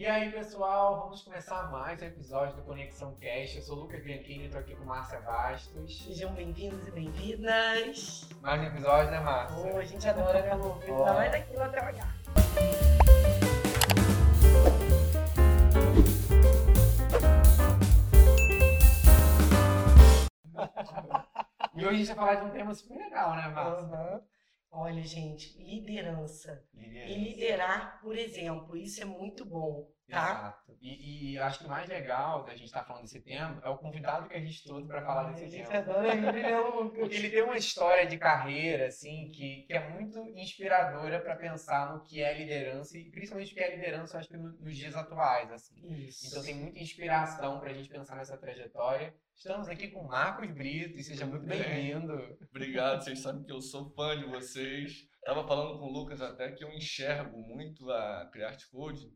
E aí, pessoal, vamos começar mais um episódio do Conexão Cast. Eu sou o Lucas Bianchini tô aqui com Márcia Bastos. Sejam bem-vindos e bem-vindas. Mais um episódio, né, Márcia? Oh, a gente adora, né, Lucas? Oh. Hotel H. E hoje a gente vai falar de um tema super legal, né, Márcia? Aham. Olha, gente, liderança. E Liderança. liderar por exemplo, isso é muito bom, tá? Exato. E, e acho que o mais legal da gente estar falando desse tema é o convidado que a gente trouxe para falar Ai, desse tema. adora ele, né, Lucas? Porque ele tem uma história de carreira, assim, que, que é muito inspiradora para pensar no que é liderança e principalmente o que é liderança, acho que no- nos dias atuais, assim. Isso. Então tem muita inspiração para a gente pensar nessa trajetória. Estamos aqui com Marcos Brito e seja muito bem-vindo. Obrigado, vocês sabem que eu sou fã de vocês. Tava falando com o Lucas até que eu enxergo muito a Create Code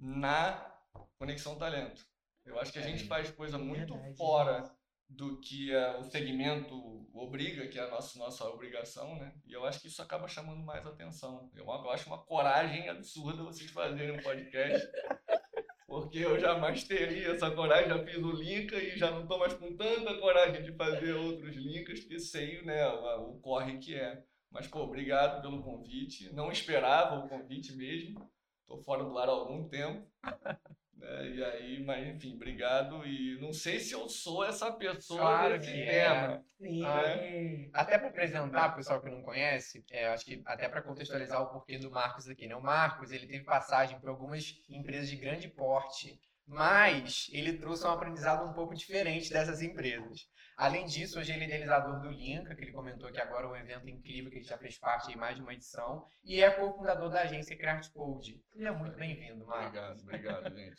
na Conexão Talento. Eu acho que a gente faz coisa muito Verdade. fora do que eh, o segmento obriga, que é a nossa, nossa obrigação, né? E eu acho que isso acaba chamando mais atenção. Eu, eu acho uma coragem absurda vocês fazerem um podcast. Porque eu jamais teria essa coragem, já fiz o Linka e já não estou mais com tanta coragem de fazer outros Linkas, porque sei né, o corre que é. Mas, pô, obrigado pelo convite. Não esperava o convite mesmo. Estou fora do ar há algum tempo. né, E aí, mas enfim, obrigado. E não sei se eu sou essa pessoa Claro desse que tema. Sim. É. Até para apresentar, o pessoal que não conhece, é, acho que até para contextualizar o porquê do Marcos aqui, né? O Marcos, ele teve passagem por algumas empresas de grande porte, mas ele trouxe um aprendizado um pouco diferente dessas empresas. Além disso, hoje ele é idealizador do Linka, que ele comentou que agora é um evento incrível que ele já fez parte de mais de uma edição, e é cofundador da agência Craft Code. Ele é muito bem-vindo, Marcos. Obrigado, obrigado, gente.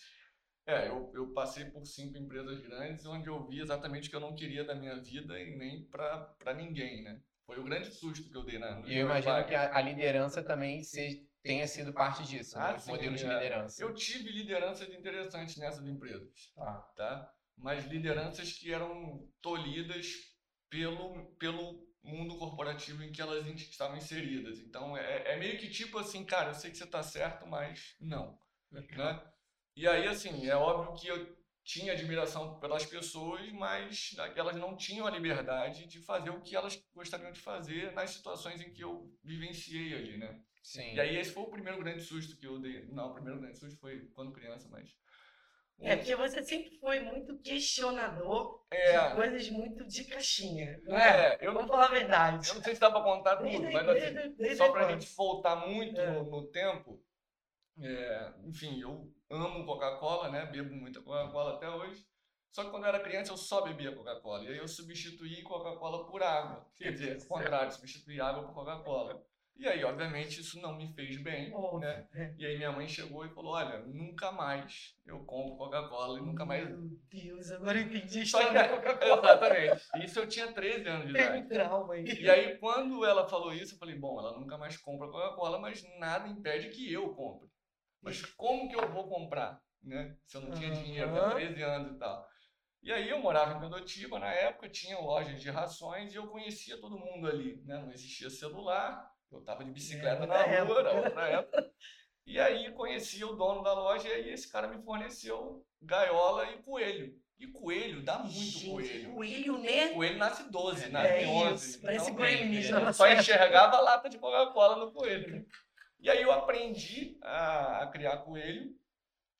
É, eu, eu passei por cinco empresas grandes onde eu vi exatamente o que eu não queria da minha vida e nem pra ninguém, né? Foi o grande susto que eu dei na E eu imagino que a, a liderança também se- tenha sido parte disso, Ah, né? Sim, modelos de é. liderança. Eu tive lideranças interessantes nessas empresas, Tá. tá? Mas lideranças que eram tolhidas pelo, pelo mundo corporativo em que elas estavam inseridas. Então, é, é meio que tipo assim, cara, eu sei que você tá certo, mas não. né? E aí, assim, é óbvio que eu tinha admiração pelas pessoas, mas elas não tinham a liberdade de fazer o que elas gostariam de fazer nas situações em que eu vivenciei ali, né? Sim. E aí esse foi o primeiro grande susto que eu dei. Não, o primeiro grande susto foi quando criança, mas... É, porque você sempre foi muito questionador É, de coisas muito de caixinha, não é? é, eu não, Vamos falar a verdade. eu não sei se dá pra contar Desde- tudo, mas assim, desde- desde só pra quando? gente voltar muito É. no, no tempo, é, enfim, eu amo Coca-Cola, né? Bebo muita Coca-Cola até hoje. Só que quando eu era criança eu só bebia Coca-Cola. E aí eu substituí Coca-Cola por água. Quer dizer, ao contrário, substituí água por Coca-Cola. E aí, obviamente, isso não me fez bem, né? é. E aí minha mãe chegou e falou, olha, nunca mais eu compro Coca-Cola e nunca mais... Meu Deus, agora eu entendi a história da Coca-Cola. exatamente. Isso eu tinha 13 anos de idade. Tem um trauma aí. E aí, quando ela falou isso, eu falei, bom, ela nunca mais compra Coca-Cola, mas nada impede que eu compre. Mas como que eu vou comprar, né? Se eu não tinha dinheiro, tinha Aham. 13 anos e tal. E aí eu morava em Condotiba, na época tinha lojas de rações e eu conhecia todo mundo ali, né? Não existia celular, eu tava de bicicleta É, na rua, época. outra época. E aí conhecia o dono da loja e aí esse cara me forneceu gaiola e coelho. E coelho dá muito Gente, coelho. coelho, né? Coelho nasce 12, É nasce isso, 11. parece Então, coelho tá Só certo. enxergava a lata de Coca-Cola no coelho. E aí eu aprendi a, a criar coelho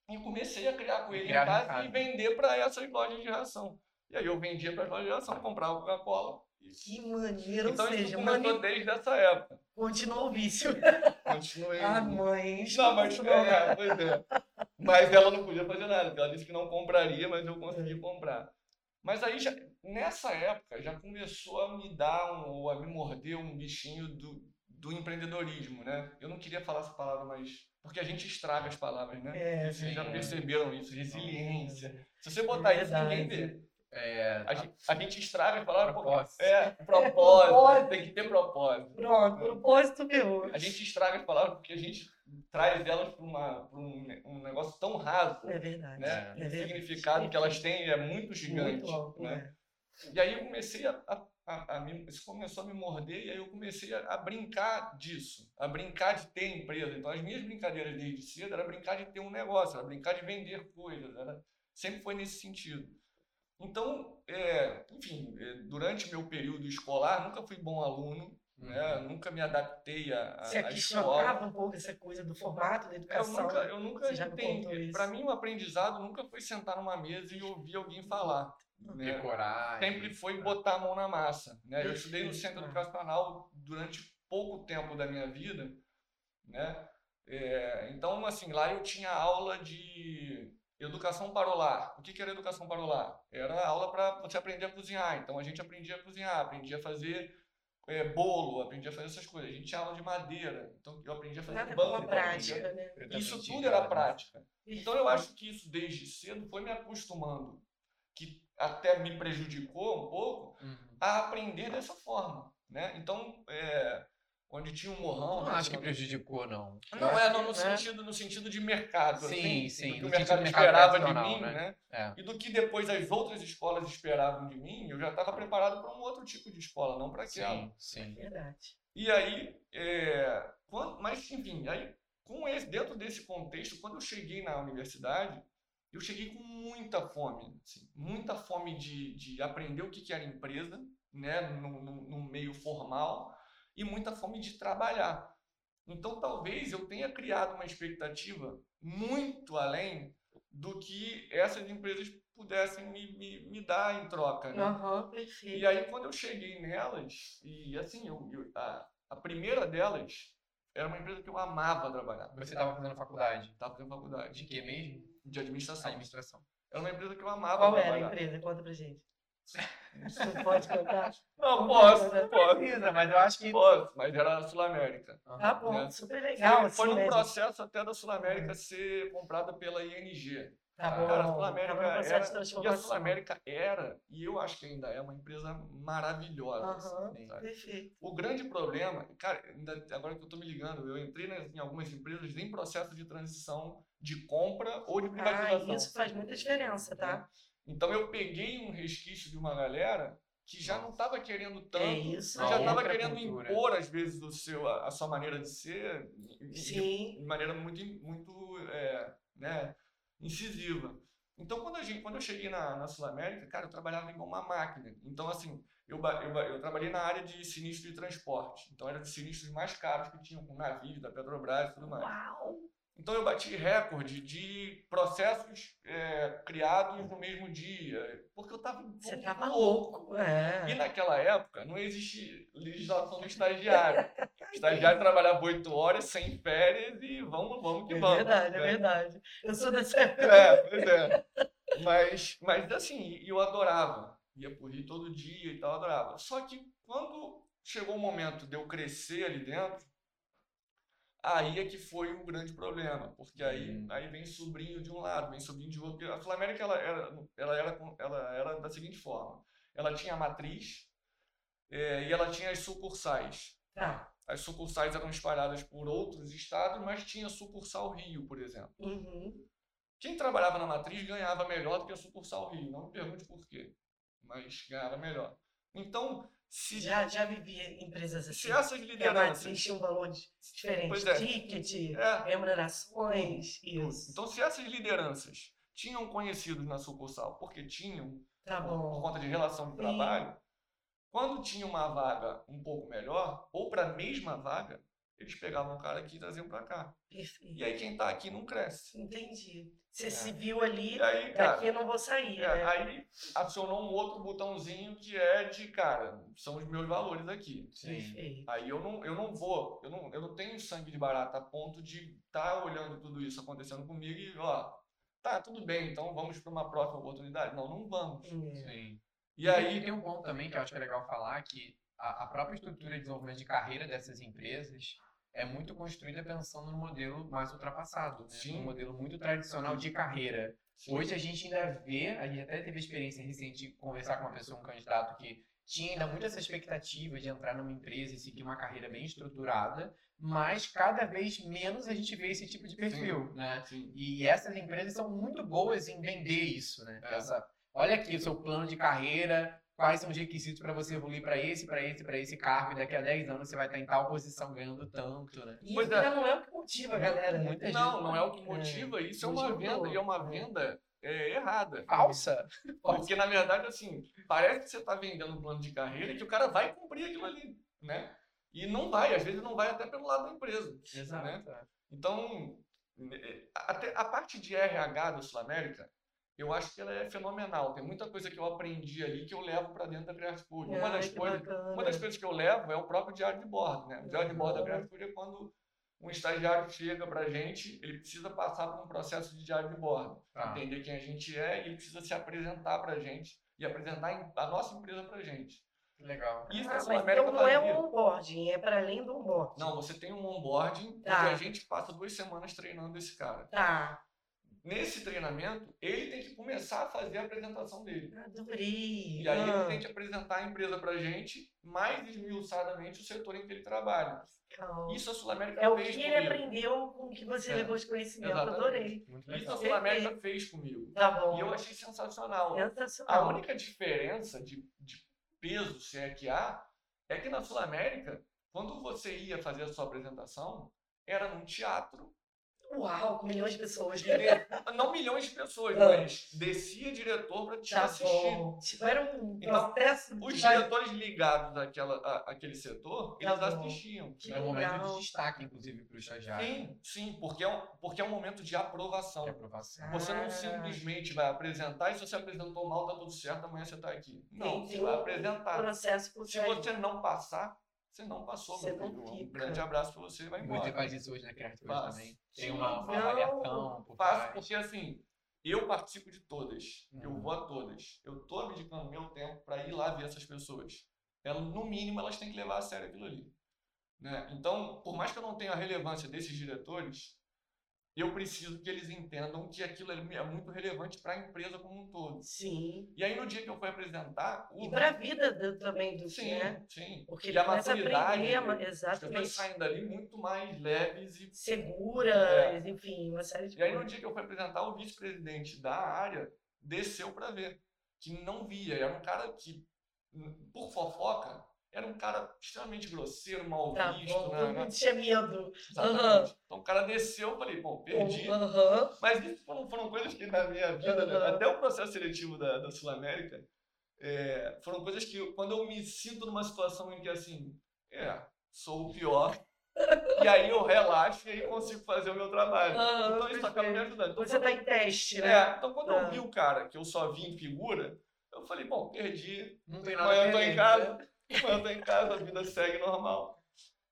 e comecei a criar coelho em Criar em casa casa. e vender para essas lojas de ração. E aí eu vendia para as lojas de ração, comprava Coca-Cola. Que maneiro, Então ou isso seja, começou mani... desde essa época. Continuou o vício. Continuei. Ah, mãe. Não, mas é, pois é. Mas ela não podia fazer nada, porque ela disse que não compraria, mas eu consegui comprar. Mas aí, já, nessa época, já começou a me dar, um, ou a me morder um bichinho do, do empreendedorismo, né? Eu não queria falar essa palavra, mas... Porque a gente estraga as palavras, né? É, Vocês já perceberam isso, resiliência. Se você botar isso, ninguém vê. É, A gente, a gente estraga as palavras porque... Propósito. É, propósito. propósito. Tem que ter propósito. Pronto, propósito meu. A gente estraga as palavras porque a gente traz elas para um, um negócio tão raso, É verdade. né? É o verdade. significado que elas têm é muito gigante. Muito alto, né? né? E aí eu comecei a, a a, a me, isso começou a me morder e aí eu comecei a, a, brincar disso, a brincar de ter empresa. Então as minhas brincadeiras desde cedo era brincar de ter um negócio, era brincar de vender coisas, era, sempre foi nesse sentido. Então, é, enfim, é, durante meu período escolar, nunca fui bom aluno, né? Uhum. Nunca me adaptei a, Você aqui chocava um pouco essa coisa do formato da educação. Eu nunca, eu nunca entendi. Para mim, o aprendizado nunca foi sentar numa mesa e ouvir alguém falar. Né? Decorar. Sempre foi botar a mão na massa. Né? Eu estudei no centro educacional durante pouco tempo da minha vida. Né? É, então, assim, lá eu tinha aula de educação para o lar. O que, que era educação para o lar? Era aula para você aprender a cozinhar. Então, a gente aprendia a cozinhar, aprendia a fazer é, bolo, aprendi a fazer essas coisas. A gente tinha aula de madeira, então eu aprendi a fazer Nada banco. prática, né? Isso tudo era prática. Então eu acho que isso desde cedo foi me acostumando, que até me prejudicou um pouco, uhum. a aprender dessa forma. Né? Então, é, onde tinha um morrão. Não né, acho que prejudicou, não. Não, é, não, no, é. Sentido, no sentido de mercado. Sim, assim, sim. Do que o mercado, esperava de mim, né? né? É. E do que depois as outras escolas esperavam de mim, eu já estava preparado para um outro tipo de escola, não para aquela. Sim, sim. É verdade. E aí, é, quando, mas enfim, aí, com esse, dentro desse contexto, quando eu cheguei na universidade, eu cheguei com muita fome, assim, muita fome de, de aprender o que, que era empresa, né, no, no, no meio formal, e muita fome de trabalhar. Então, talvez eu tenha criado uma expectativa muito além do que essas empresas pudessem me, me, me dar em troca. Né? Uhum, perfeito. E aí, quando eu cheguei nelas, e assim, eu, eu a, a primeira delas era uma empresa que eu amava trabalhar. Você estava fazendo faculdade? Estava fazendo faculdade. De que mesmo? De administração. Administração. Era uma empresa que eu amava Qual trabalhar. Qual era a empresa? Conta pra gente. Não pode contar? Não, posso, posso. mas eu acho que. Posso, mas era da Sul América. Tá bom, né? super legal. Foi, foi um processo até da Sul América ser comprada pela ING. Tá bom. Cara, a Sul América era, e a Sul América era, e eu acho que ainda é, uma empresa maravilhosa. Uhum, assim, perfeito. O grande problema, cara, ainda, agora que eu estou me ligando, eu entrei em algumas empresas em processo de transição de compra ou de privatização. Ah, isso faz muita diferença, tá? Então eu peguei um resquício de uma galera que já não estava querendo tanto, é isso, já estava querendo cultura. impor às vezes o seu, a, a sua maneira de ser, Sim. de, maneira muito, muito é, né, incisiva. Então quando, a gente, quando eu cheguei na, na Sul América, cara, eu trabalhava igual uma máquina. Então assim, eu, eu, eu, trabalhei na área de sinistro de transporte. Então era de sinistros mais caros que tinham com navios da Petrobras e tudo mais. Uau! Então eu bati recorde de processos é, criados no mesmo dia, porque eu estava Você estava louco. É. E naquela época não existia legislação do estagiário. O estagiário trabalhava oito horas sem férias e vamos, vamos que é vamos. É verdade, né? é verdade. Eu sou dessa época. É, pois é. Mas, mas assim, eu adorava. Ia por Rio todo dia e tal, adorava. Só que quando chegou o momento de eu crescer ali dentro, Aí é que foi o grande problema, porque aí, hum. aí vem sobrinho de um lado, vem sobrinho de outro. A Flamérica ela era, ela, era, ela era da seguinte forma: ela tinha a matriz é, e ela tinha as sucursais. Tá. As sucursais eram espalhadas por outros estados, mas tinha sucursal Rio, por exemplo. Uhum. Quem trabalhava na matriz ganhava melhor do que a sucursal Rio. Não me pergunte por quê, mas ganhava melhor. Então, se, já, já vivi empresas assim. Se essas lideranças. Existia um valor diferente. É. Ticket, é. remunerações, isso. Então, se essas lideranças tinham conhecidos na sucursal, porque tinham, tá por, por, conta de relação de Sim. trabalho, quando tinha uma vaga um pouco melhor, ou para a mesma vaga, eles pegavam o cara aqui e traziam para cá. Perfeito. E aí quem está aqui não cresce. Entendi. Você é. se viu ali, aí, daqui eu não vou sair. É, né? Aí acionou um outro botãozinho que é de, cara, são os meus valores aqui. Sim. Perfeito. Aí eu não, eu não vou, eu não, eu não tenho sangue de barata a ponto de estar tá olhando tudo isso acontecendo comigo e, ó, tá, tudo bem, então vamos para uma próxima oportunidade. Não, não vamos. É. Sim. E, e aí tem um ponto também que eu acho que é legal falar, que a, a própria estrutura de desenvolvimento de carreira dessas empresas é muito construída pensando no modelo mais ultrapassado, né? Sim. um modelo muito tradicional de carreira. Sim. Hoje a gente ainda vê, a gente até teve a experiência recente de conversar com uma pessoa, um candidato que tinha ainda muito essa expectativa de entrar numa empresa e seguir uma carreira bem estruturada, mas cada vez menos a gente vê esse tipo de perfil, Sim. né? Sim. E essas empresas são muito boas em vender isso, né? É. Essa, olha aqui o seu plano de carreira, quais são os requisitos para você evoluir para esse, para esse, para esse cargo, e daqui a 10 anos você vai estar em tal posição ganhando tanto, né? E pois isso é. não é o que motiva a galera. Muita gente não, não é o que motiva, é. isso é uma venda, e é uma venda é, errada. Falsa. Porque, na verdade, assim, parece que você está vendendo um plano de carreira e que o cara vai cumprir aquilo ali, né? E não vai, às vezes não vai até pelo lado da empresa. Exato. Né? Então, é, até a parte de RH da Sul América, eu acho que ela é fenomenal. Tem muita coisa que eu aprendi ali que eu levo para dentro da Creative Food. Uma, das coisas, uma das coisas que eu levo é o próprio diário de bordo. Né? O diário de bordo da Creative Food é quando um estagiário chega para a gente, ele precisa passar por um processo de diário de bordo, ah. entender quem a gente é e ele precisa se apresentar para a gente e apresentar a nossa empresa para a gente. Legal. Isso ah, mas então não é um onboarding, é para além do onboarding. Não, você tem um onboarding tá. a gente passa duas semanas treinando esse cara. Tá. Nesse treinamento, ele tem que começar a fazer a apresentação dele. Adorei. E aí ah. ele tem que apresentar a empresa pra gente, mais esmiuçadamente o setor em que ele trabalha. Então, Isso a Sul América é fez comigo. É o que ele aprendeu com o que você é. levou de conhecimento. Exatamente. Adorei. Isso a Sul América fez comigo. Tá bom. E eu achei sensacional. Sensacional. A única diferença de, de peso, se é que há, é que na Sul América, quando você ia fazer a sua apresentação, era num teatro Uau, com milhões de pessoas. Né? Não milhões de pessoas, ah. mas descia diretor para te tá assistir. Bom. Tipo, era um então, processo. Os diretores ligados àquela, à, àquele setor, tá eles bom. assistiam. Que é um momento de destaque, inclusive, para o estagiário. Sim, sim, porque é, um, porque é um momento de aprovação. De aprovação. Você não ah. simplesmente vai apresentar e se você apresentou mal, tá tudo certo, amanhã você está aqui. Não, você vai apresentar. Processo se você não passar, você não passou, você meu filho. Um grande abraço pra você e vai embora. Você faz isso hoje na Creative também. Tem uma, uma avaliação. Por Faço porque assim, eu participo de todas. Uhum. Eu vou a todas. Eu tô abdicando meu tempo para ir lá ver essas pessoas. Elas, no mínimo, elas têm que levar a sério aquilo ali. Né? Então, por mais que eu não tenha a relevância desses diretores, eu preciso que eles entendam que aquilo é muito relevante para a empresa como um todo. Sim. E aí no dia que eu fui apresentar... O... E para a vida do, também do sim, né? Sim, Porque e a maturidade, aprender, exatamente. as saindo dali muito mais leves e... Seguras, é. enfim, uma série de E aí no dia que eu fui apresentar, o vice-presidente da área desceu para ver, que não via. Era um cara que, por fofoca, era um cara extremamente grosseiro, mal tá visto. Bom, né, né? Tinha medo. Exatamente. Uhum. Então o cara desceu, eu falei, bom, perdi. Uhum. Mas isso foram, foram coisas que na minha vida, uhum. né? até o processo seletivo da, da Sul América, é, foram coisas que quando eu me sinto numa situação em que assim, é, sou o pior. e aí eu relaxo e aí consigo fazer o meu trabalho. então isso acaba me ajudando. Então, Você está em teste, né? É, então quando eu vi o cara que eu só vi em figura, eu falei, bom, perdi. Não tem nada Amanhã eu tô em casa. Manda em casa, a vida segue normal.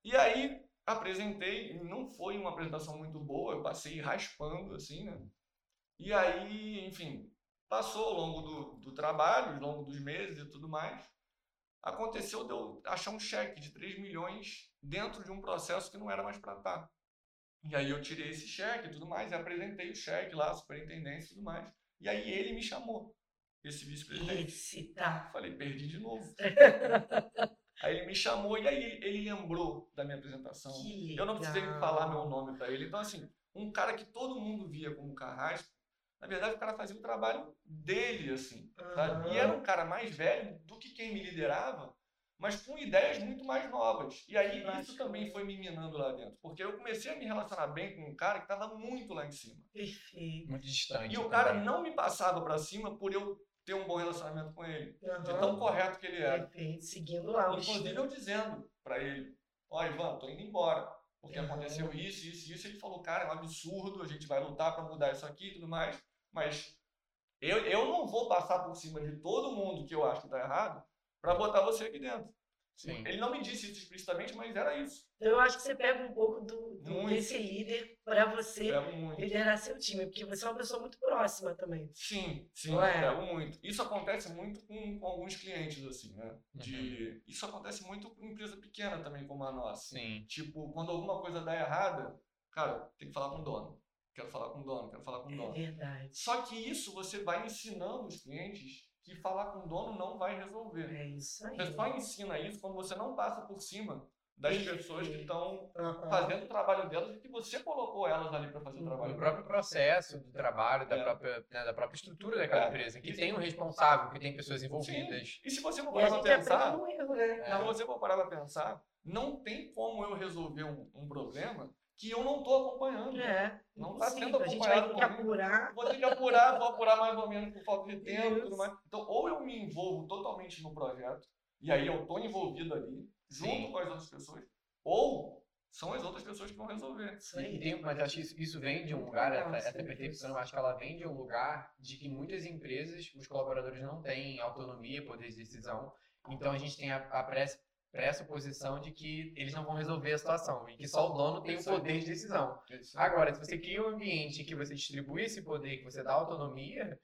E aí apresentei, não foi uma apresentação muito boa, eu passei raspando assim, né? E aí, enfim, passou ao longo do, do trabalho, ao longo dos meses e tudo mais. Aconteceu de eu achar um cheque de 3 milhões dentro de um processo que não era mais para estar. E aí eu tirei esse cheque e tudo mais, e apresentei o cheque lá, a superintendência e tudo mais. E aí ele me chamou esse vice-presidente. Esse, tá. Falei, perdi de novo. aí ele me chamou e aí ele lembrou da minha apresentação. Eu não precisei falar meu nome para ele. Então, assim, um cara que todo mundo via como carrasco, na verdade o cara fazia o trabalho dele, assim. Uhum. E era um cara mais velho do que quem me liderava, mas com ideias muito mais novas. E aí isso também foi me minando lá dentro. Porque eu comecei a me relacionar bem com um cara que estava muito lá em cima. Perfeito. Muito distante. E o cara não me passava para cima por eu ter um bom relacionamento com ele. Uhum. De tão correto que ele era. Perfeito, seguindo lá. Inclusive eu dizendo para ele, ó oh, Ivan, tô indo embora. Porque uhum. aconteceu isso, isso, isso. Ele falou, cara, é um absurdo, a gente vai lutar para mudar isso aqui e tudo mais. Mas eu, eu não vou passar por cima de todo mundo que eu acho que tá errado para botar você aqui dentro. Sim. Ele não me disse isso explicitamente, mas era isso. Então, eu acho que você pega um pouco do, do desse líder para você liderar seu time, porque você é uma pessoa muito próxima também. Sim, sim, é? pego muito. Isso acontece muito com, com alguns clientes, assim, né? De, uhum. Isso acontece muito com empresa pequena também, como a nossa. Sim. Tipo, quando alguma coisa dá errada, cara, tem que falar com o dono. Quero falar com o dono, quero falar com o é dono. É verdade. Só que isso você vai ensinando os clientes que falar com o dono não vai resolver. É isso aí. Você só ensina isso quando você não passa por cima das pessoas que estão uhum. fazendo o trabalho delas e que você colocou elas ali para fazer o trabalho. O próprio processo do trabalho, da, é. própria, né, da própria estrutura daquela é. empresa, que e tem um responsável, que tem pessoas envolvidas. Sim. E se você for parar para pensar, erro, né? é. se você for parar para pensar, não tem como eu resolver um, um problema que eu não estou acompanhando. É. Não está sendo acompanhado. A gente que apurar. Vou ter que apurar, vou apurar mais ou menos por falta de tempo e tudo mais. Então, ou eu me envolvo totalmente no projeto, e aí eu estou envolvido ali, junto Sim. com as outras pessoas, ou são as outras pessoas que vão resolver. E tem, mas acho que isso, isso vem de um lugar, essa, essa percepção, acho que ela vem de um lugar de que muitas empresas, os colaboradores não têm autonomia, poder de decisão, então a gente tem a, a pressa pressuposição de que eles não vão resolver a situação e que só o dono tem o poder de decisão. Agora, se você cria um ambiente em que você distribui esse poder, que você dá autonomia,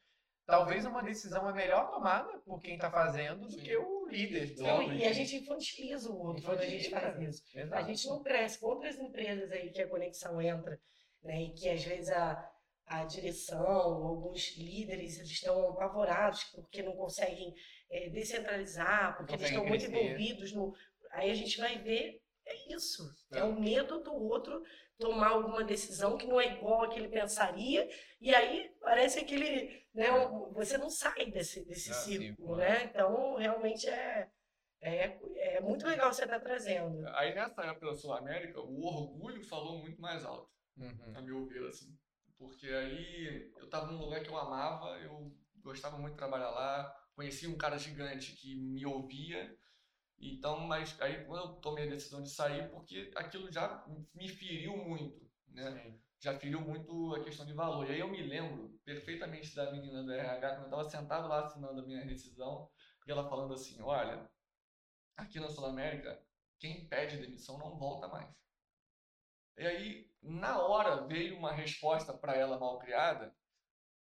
talvez uma decisão é melhor tomada por quem está fazendo do que o líder. E a gente infantiliza o outro quando a gente faz isso. Exato. A gente não cresce com outras empresas aí que a conexão entra, né, e que às vezes a, a direção, alguns líderes, eles estão apavorados porque não conseguem é, descentralizar, porque eles estão muito envolvidos no. Aí a gente vai ver, é isso. É. é o medo do outro tomar alguma decisão que não é igual a que ele pensaria, e aí parece aquele. Né, é. você não sai desse, desse é, círculo, né? Então, realmente é. É, é muito legal você estar tá trazendo. Aí nessa época da Sul América, o orgulho falou muito mais alto, uhum. a meu ver, assim. Porque aí eu estava num lugar que eu amava, eu gostava muito de trabalhar lá, conheci um cara gigante que me ouvia. Então, mas aí quando eu tomei a decisão de sair, porque aquilo já me feriu muito, né? Sim. Já feriu muito a questão de valor. E aí eu me lembro perfeitamente da menina do RH, quando eu estava sentado lá assinando a minha decisão, e ela falando assim: olha, aqui na Sul América, quem pede demissão não volta mais. E aí, na hora, veio uma resposta para ela mal criada,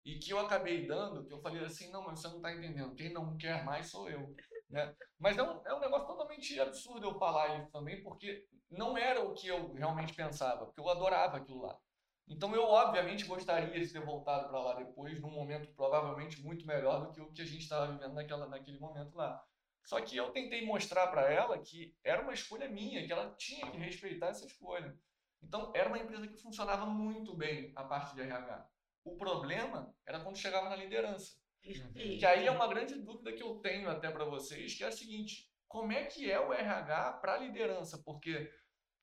e que eu acabei dando, que eu falei assim, não, mas você não está entendendo, quem não quer mais sou eu. Né? Mas é um, é um negócio totalmente absurdo eu falar isso também, porque não era o que eu realmente pensava, porque eu adorava aquilo lá. Então eu, obviamente, gostaria de ter voltado para lá depois, num momento provavelmente muito melhor do que o que a gente estava vivendo naquela, naquele momento lá. Só que eu tentei mostrar para ela que era uma escolha minha, que ela tinha que respeitar essa escolha. Então era uma empresa que funcionava muito bem a parte de RH. O problema era quando chegava na liderança. Que aí é uma grande dúvida que eu tenho até para vocês, que é a seguinte: como é que é o RH para a liderança? Porque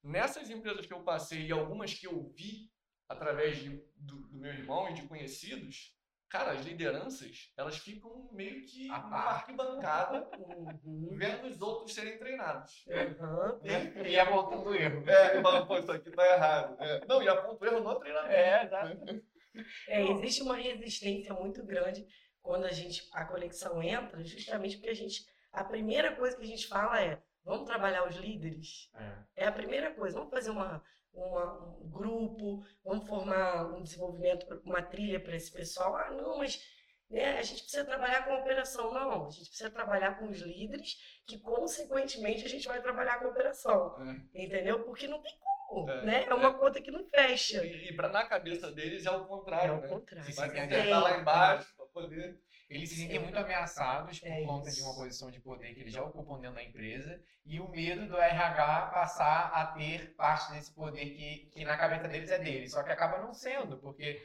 nessas empresas que eu passei e algumas que eu vi através de, do, do, meu irmão e de conhecidos, cara, as lideranças elas ficam meio que ah, numa arquibancada uhum. vendo os outros serem treinados. Uhum. E apontando erro. É, falando, pô, isso aqui tá errado. É. Não, e aponta erro no treinamento. É, exato. É, existe uma resistência muito grande quando a gente a conexão entra, justamente porque a gente a primeira coisa que a gente fala é vamos trabalhar os líderes. É, é a primeira coisa. Vamos fazer uma, uma, um grupo, vamos formar um desenvolvimento, uma trilha para esse pessoal. Ah, não, mas né, a gente precisa trabalhar com a operação. Não, a gente precisa trabalhar com os líderes, que consequentemente a gente vai trabalhar com a operação. É. Entendeu? Porque não tem como é, né? É uma é. conta que não fecha. E, e pra, na cabeça deles é o contrário, é o né? contrário. Você vai tentar lá embaixo para poder... Eles se sentem muito ameaçados por é conta de uma posição de poder que eles já ocupam dentro da empresa e o medo do RH passar a ter parte desse poder que, que na cabeça deles é deles, só que acaba não sendo, porque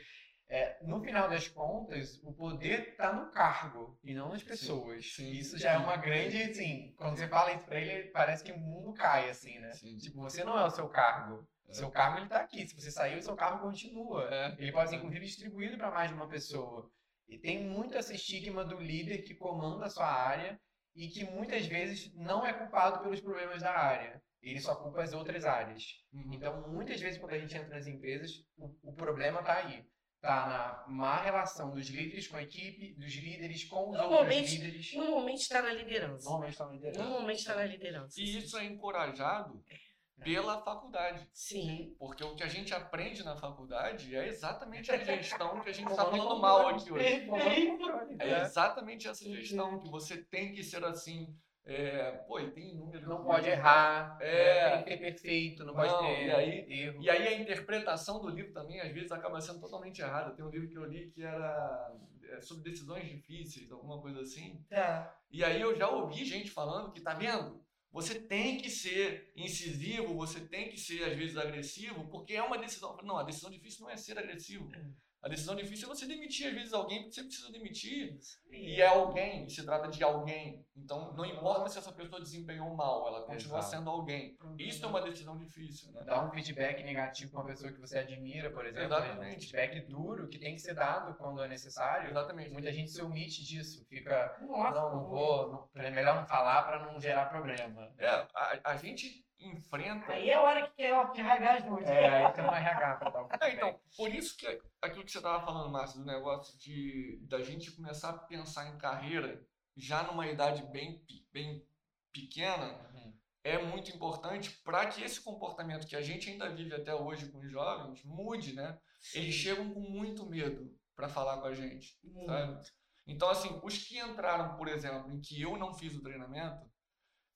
é, no final das contas, o poder está no cargo e não nas pessoas. Sim, sim, isso já é uma grande, assim, quando você fala isso para ele, parece que o mundo cai, assim, né? Sim. Tipo, você não é o seu cargo. É. Seu cargo, ele tá aqui. Se você sair, o seu cargo continua. É. Ele pode ser, inclusive, distribuído para mais de uma pessoa. E tem muito esse estigma do líder que comanda a sua área e que muitas vezes não é culpado pelos problemas da área. Ele só culpa as outras áreas. Uhum. Então, muitas vezes, quando a gente entra nas empresas, o, o problema está aí está na má relação dos líderes com a equipe, dos líderes com os outros líderes. Normalmente está na liderança. Normalmente está na liderança. Normalmente está na liderança. E isso é encorajado é. Pela faculdade. Sim. Porque o que a gente aprende na faculdade é exatamente a gestão que a gente está falando mal aqui hoje. É exatamente essa gestão que você tem que ser assim é, pô, e tem número. Não pode errar, é, tem que ter perfeito, não, não pode ter e aí, erro. E aí a interpretação do livro também, às vezes, acaba sendo totalmente errada. Tem um livro que eu li que era é, sobre decisões difíceis, alguma coisa assim. É. E aí eu já ouvi gente falando que, tá vendo? Você tem que ser incisivo, você tem que ser, às vezes, agressivo, porque é uma decisão. Não, a decisão difícil não é ser agressivo. É. A decisão difícil é você demitir, às vezes, alguém porque você precisa demitir. E é alguém, se trata de alguém. Então, não importa se essa pessoa desempenhou mal, ela continua Exato. sendo alguém. Isso é uma decisão difícil. Né? Dar um feedback negativo para uma pessoa que você admira, por exemplo. É Exatamente. Um feedback duro que tem que ser dado quando é necessário. Exatamente. Muita gente se omite disso. Fica, Nossa, não, não vou, não, é melhor não falar para não gerar problema. É, a, a gente enfrenta. Aí é a hora que quer que RH ajude. É, aí tem um RH um é, Então, por isso que aquilo que você estava falando, Márcio, do negócio de da gente começar a pensar em carreira já numa idade bem, bem pequena uhum. é muito importante para que esse comportamento que a gente ainda vive até hoje com os jovens mude, né? Sim. Eles chegam com muito medo para falar com a gente, sabe? Então, assim, os que entraram, por exemplo, em que eu não fiz o treinamento,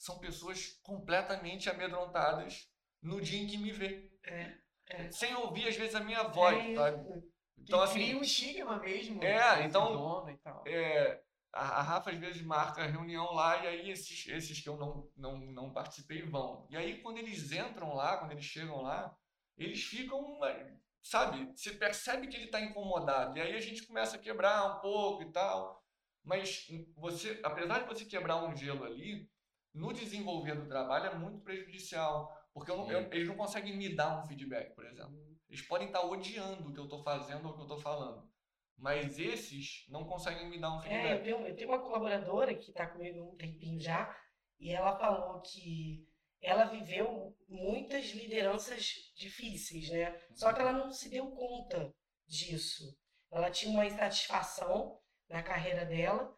são pessoas completamente amedrontadas no dia em que me vê. É, é. Sem ouvir, às vezes, a minha voz, é sabe? Então, que assim, cria um estigma mesmo. É, então. É, a, a, Rafa às vezes marca a reunião lá e aí esses, esses que eu não, não, não participei vão. E aí, quando eles entram lá, quando eles chegam lá, eles ficam. Sabe? Você percebe que ele está incomodado. E aí a gente começa a quebrar um pouco e tal. Mas você, apesar de você quebrar um gelo ali, no desenvolver do trabalho é muito prejudicial. Porque eu eu, eles não conseguem me dar um feedback, por exemplo. Eles podem estar odiando o que eu estou fazendo ou o que eu estou falando. Mas esses não conseguem me dar um feedback. É, eu tenho, eu tenho uma colaboradora que está comigo um tempinho já, e ela falou que ela viveu muitas lideranças difíceis, né? Só que ela não se deu conta disso. Ela tinha uma insatisfação na carreira dela,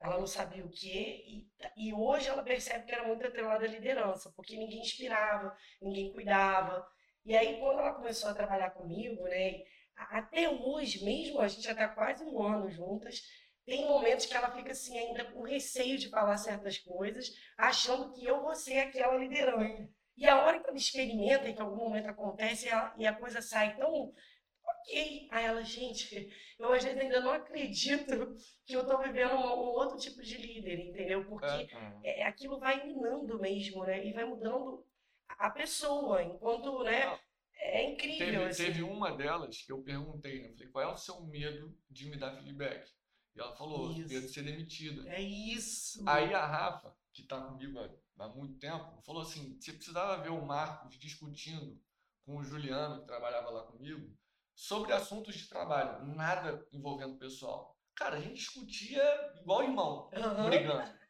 ela não sabia o que, e, e hoje ela percebe que era muito atrelada à liderança, porque ninguém inspirava, ninguém cuidava. E aí, quando ela começou a trabalhar comigo, né, até hoje, mesmo a gente já está quase um ano juntas, tem momentos que ela fica assim, ainda com receio de falar certas coisas, achando que eu vou ser aquela liderança. E a hora que ela experimenta e que algum momento acontece ela, e a coisa sai tão ok. Aí ela, gente, eu às vezes ainda não acredito que eu estou vivendo um, um, outro tipo de líder, entendeu? Porque é, é, aquilo vai minando mesmo, né? E vai mudando a pessoa, enquanto, né? É incrível. Teve, assim. teve uma delas que eu perguntei, né? Eu falei, qual é o seu medo de me dar feedback? E ela falou, isso. medo de ser demitida. É isso. Aí a Rafa, que está comigo há, há muito tempo, falou assim: você precisava ver o Marcos discutindo com o Juliano, que trabalhava lá comigo, sobre assuntos de trabalho, nada envolvendo pessoal. Cara, a gente discutia igual irmão, uhum. brigando.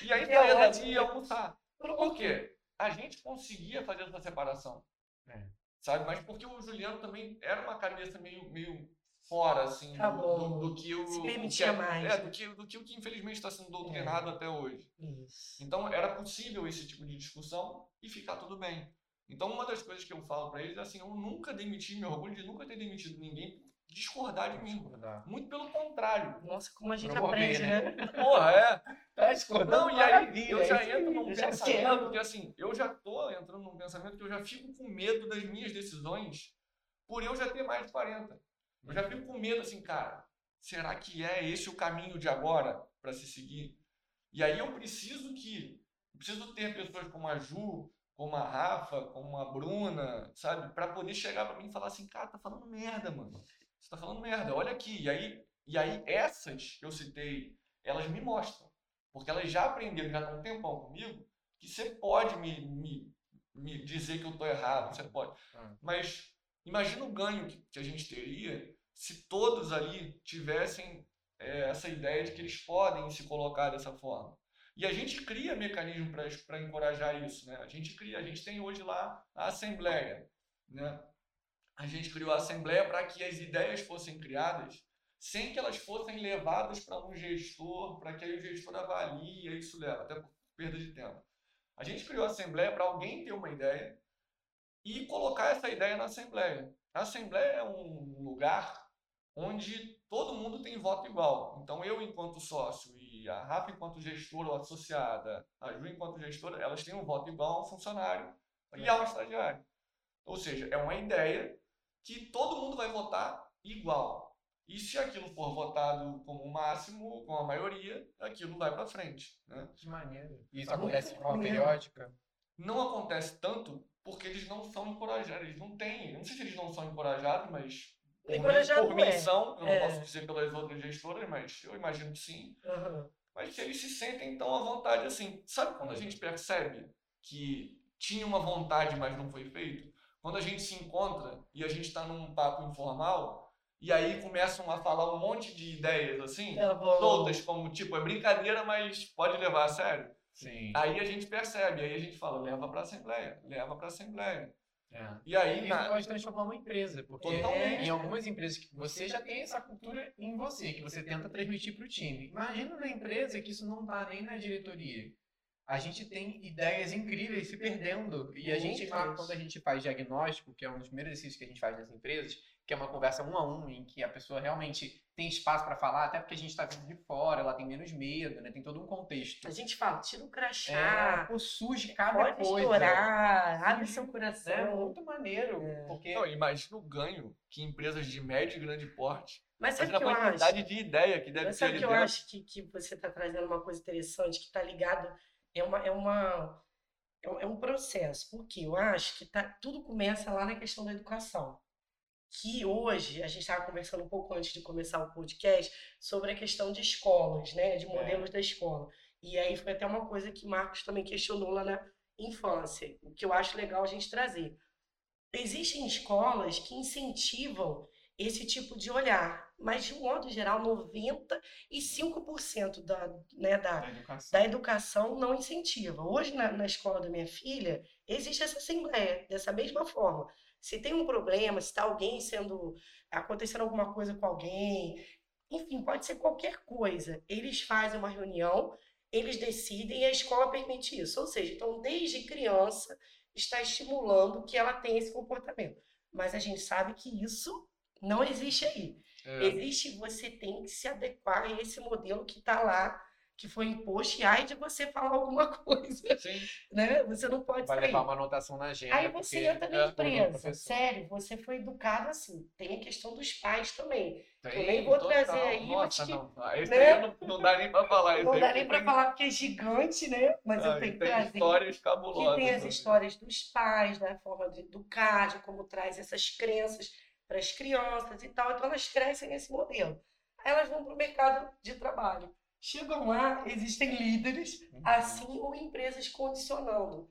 E aí saía dali e ia almoçar. Por quê? A gente conseguia fazer essa separação. É. Sabe? Mas porque o Juliano também era uma cabeça meio, meio fora, assim, tá do, do, do, que o. Se permitia que, mais. É, do que, do que o que infelizmente está sendo doutrinado é. até hoje. Isso. Então era possível esse tipo de discussão e ficar tudo bem. Então, uma das coisas que eu falo para eles é assim: eu nunca demiti, me orgulho de nunca ter demitido ninguém discordar de mim. Discordar. Muito pelo contrário. Nossa, como a gente aprende, né? né? Porra, é. Tá discordando. Não, e aí eu já entro num pensamento que assim, eu já tô entrando num pensamento que eu já fico com medo das minhas decisões por eu já ter mais de 40. Eu já fico com medo assim, cara, será que é esse o caminho de agora para se seguir? E aí eu preciso que, eu preciso ter pessoas como a Ju, como a Rafa, como a Bruna, sabe? Para poder chegar para mim e falar assim, cara, tá falando merda, mano. Você tá falando merda, olha aqui. E aí, e aí essas que eu citei, elas me mostram. Porque elas já aprenderam, já estão um tempão comigo, que você pode me, me, me dizer que eu tô errado, você pode. Ah. Mas imagina o ganho que, que a gente teria se todos ali tivessem é, essa ideia de que eles podem se colocar dessa forma. E a gente cria mecanismo para encorajar isso, né? A gente cria, a gente tem hoje lá a assembleia, né? A gente criou a assembleia para que as ideias fossem criadas sem que elas fossem levadas para um gestor, para que aí o gestor avalie, e isso leva até perda de tempo. A gente criou a assembleia para alguém ter uma ideia e colocar essa ideia na assembleia. A assembleia é um lugar onde todo mundo tem voto igual. Então, eu, enquanto sócio, e a Rafa, enquanto gestora ou associada, a Ju, enquanto gestora, elas têm um voto igual ao funcionário e ao estagiário. Ou seja, é uma ideia que todo mundo vai votar igual. E se aquilo for votado como o máximo, com a maioria, aquilo vai para frente. Né? Que maneiro. E isso acontece de forma periódica? Não acontece tanto porque eles não são encorajados. Eles não têm. Não sei se eles não são encorajados, mas. Por, por é. missão, eu não É. posso dizer pelas outras gestoras, mas eu imagino que sim. Aham. Mas que eles se sentem tão à vontade assim. Sabe quando a gente percebe que tinha uma vontade, mas não foi feito? Quando a gente se encontra e a gente está num papo informal e aí começam a falar um monte de ideias assim, soltas, como tipo, é brincadeira, mas pode levar a sério. Sim. Aí a gente percebe, aí a gente fala, leva para assembleia, leva para assembleia. É. E aí, Isso na- pode transformar uma empresa, porque Totalmente. em algumas empresas que você já tem essa cultura em você, que você tenta transmitir para o time. Imagina na empresa que isso não está nem na diretoria. A gente tem ideias incríveis se perdendo. E a gente, quando a gente faz diagnóstico, que é um dos primeiros exercícios que a gente faz nas empresas, que é uma conversa um a um, em que a pessoa realmente tem espaço para falar, até porque a gente está vindo de fora, ela tem menos medo, né? Tem todo um contexto. A gente fala, tira o É, crachá, pô, surge cada pode coisa. estourar, abre seu É coração. muito maneiro, É. porque Não, imagina o ganho que empresas de médio e grande porte, Mas sabe o que eu acho? quantidade de ideia que deve Mas ter sabe que eu dentro. acho que, que você está trazendo uma coisa interessante que está ligado é uma é uma é um- é um processo porque eu acho que tá tudo começa lá na questão da educação que hoje a gente estava conversando um pouco antes de começar o podcast sobre a questão de escolas né de modelos da escola e aí foi até uma coisa que Marcos também questionou lá na infância o que eu acho legal a gente trazer existem escolas que incentivam esse tipo de olhar, mas de um modo geral, 95% da, né, da, a educação. da educação não incentiva. Hoje, na, na escola da minha filha, existe essa assembleia, dessa mesma forma. Se tem um problema, se está alguém sendo. acontecendo alguma coisa com alguém, enfim, pode ser qualquer coisa. Eles fazem uma reunião, eles decidem e a escola permite isso. Ou seja, então, desde criança, está estimulando que ela tenha esse comportamento. Mas a gente sabe que isso não existe aí. É, Existe, você tem que se adequar a esse modelo que está lá, que foi imposto, e ai de você falar alguma coisa, sim. né? Você não pode Vai sair. levar uma anotação na agenda. Aí você entra na empresa. Sério, você foi educado assim. Tem a questão dos pais também. Tem, Eu nem vou total. trazer aí, Nossa, que- não. Ah, Esse né? aí não, não dá nem pra falar. Não dá nem para tem- falar porque é gigante, né? Mas eu Ah, tenho que trazer. histórias que cabulosas. tem as também. histórias dos pais, da forma de educar, de como traz essas crenças para as crianças e tal. Então elas crescem nesse modelo. Aí elas vão para o mercado de trabalho. Chegam lá, existem líderes, Uhum. assim, ou empresas condicionando.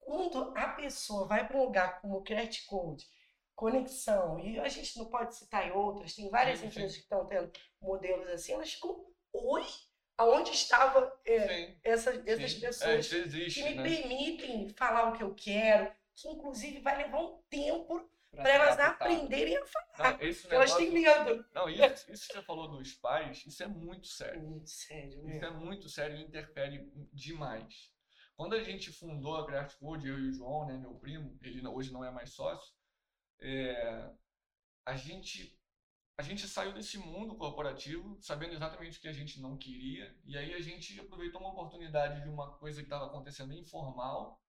Quando a pessoa vai para um lugar como o Credit Code, conexão, e a gente não pode citar em outras, tem várias Sim, sim. empresas que estão tendo modelos assim, elas ficam, oi, aonde estava é, Sim, essas, essas sim. É, pessoas isso existe, que me né? permitem falar o que eu quero, que inclusive vai levar um tempo para elas adaptar. aprenderem a falar. Não, porque Elas negócio- têm medo. Não, isso, isso que você falou dos pais, isso é muito sério. Muito sério, né? Isso é muito sério e interfere demais. Quando a gente fundou a Craft Food, eu e o João, né, meu primo, ele hoje não é mais sócio, é, a gente a gente saiu desse mundo corporativo sabendo exatamente o que a gente não queria e aí a gente aproveitou uma oportunidade de uma coisa que estava acontecendo informal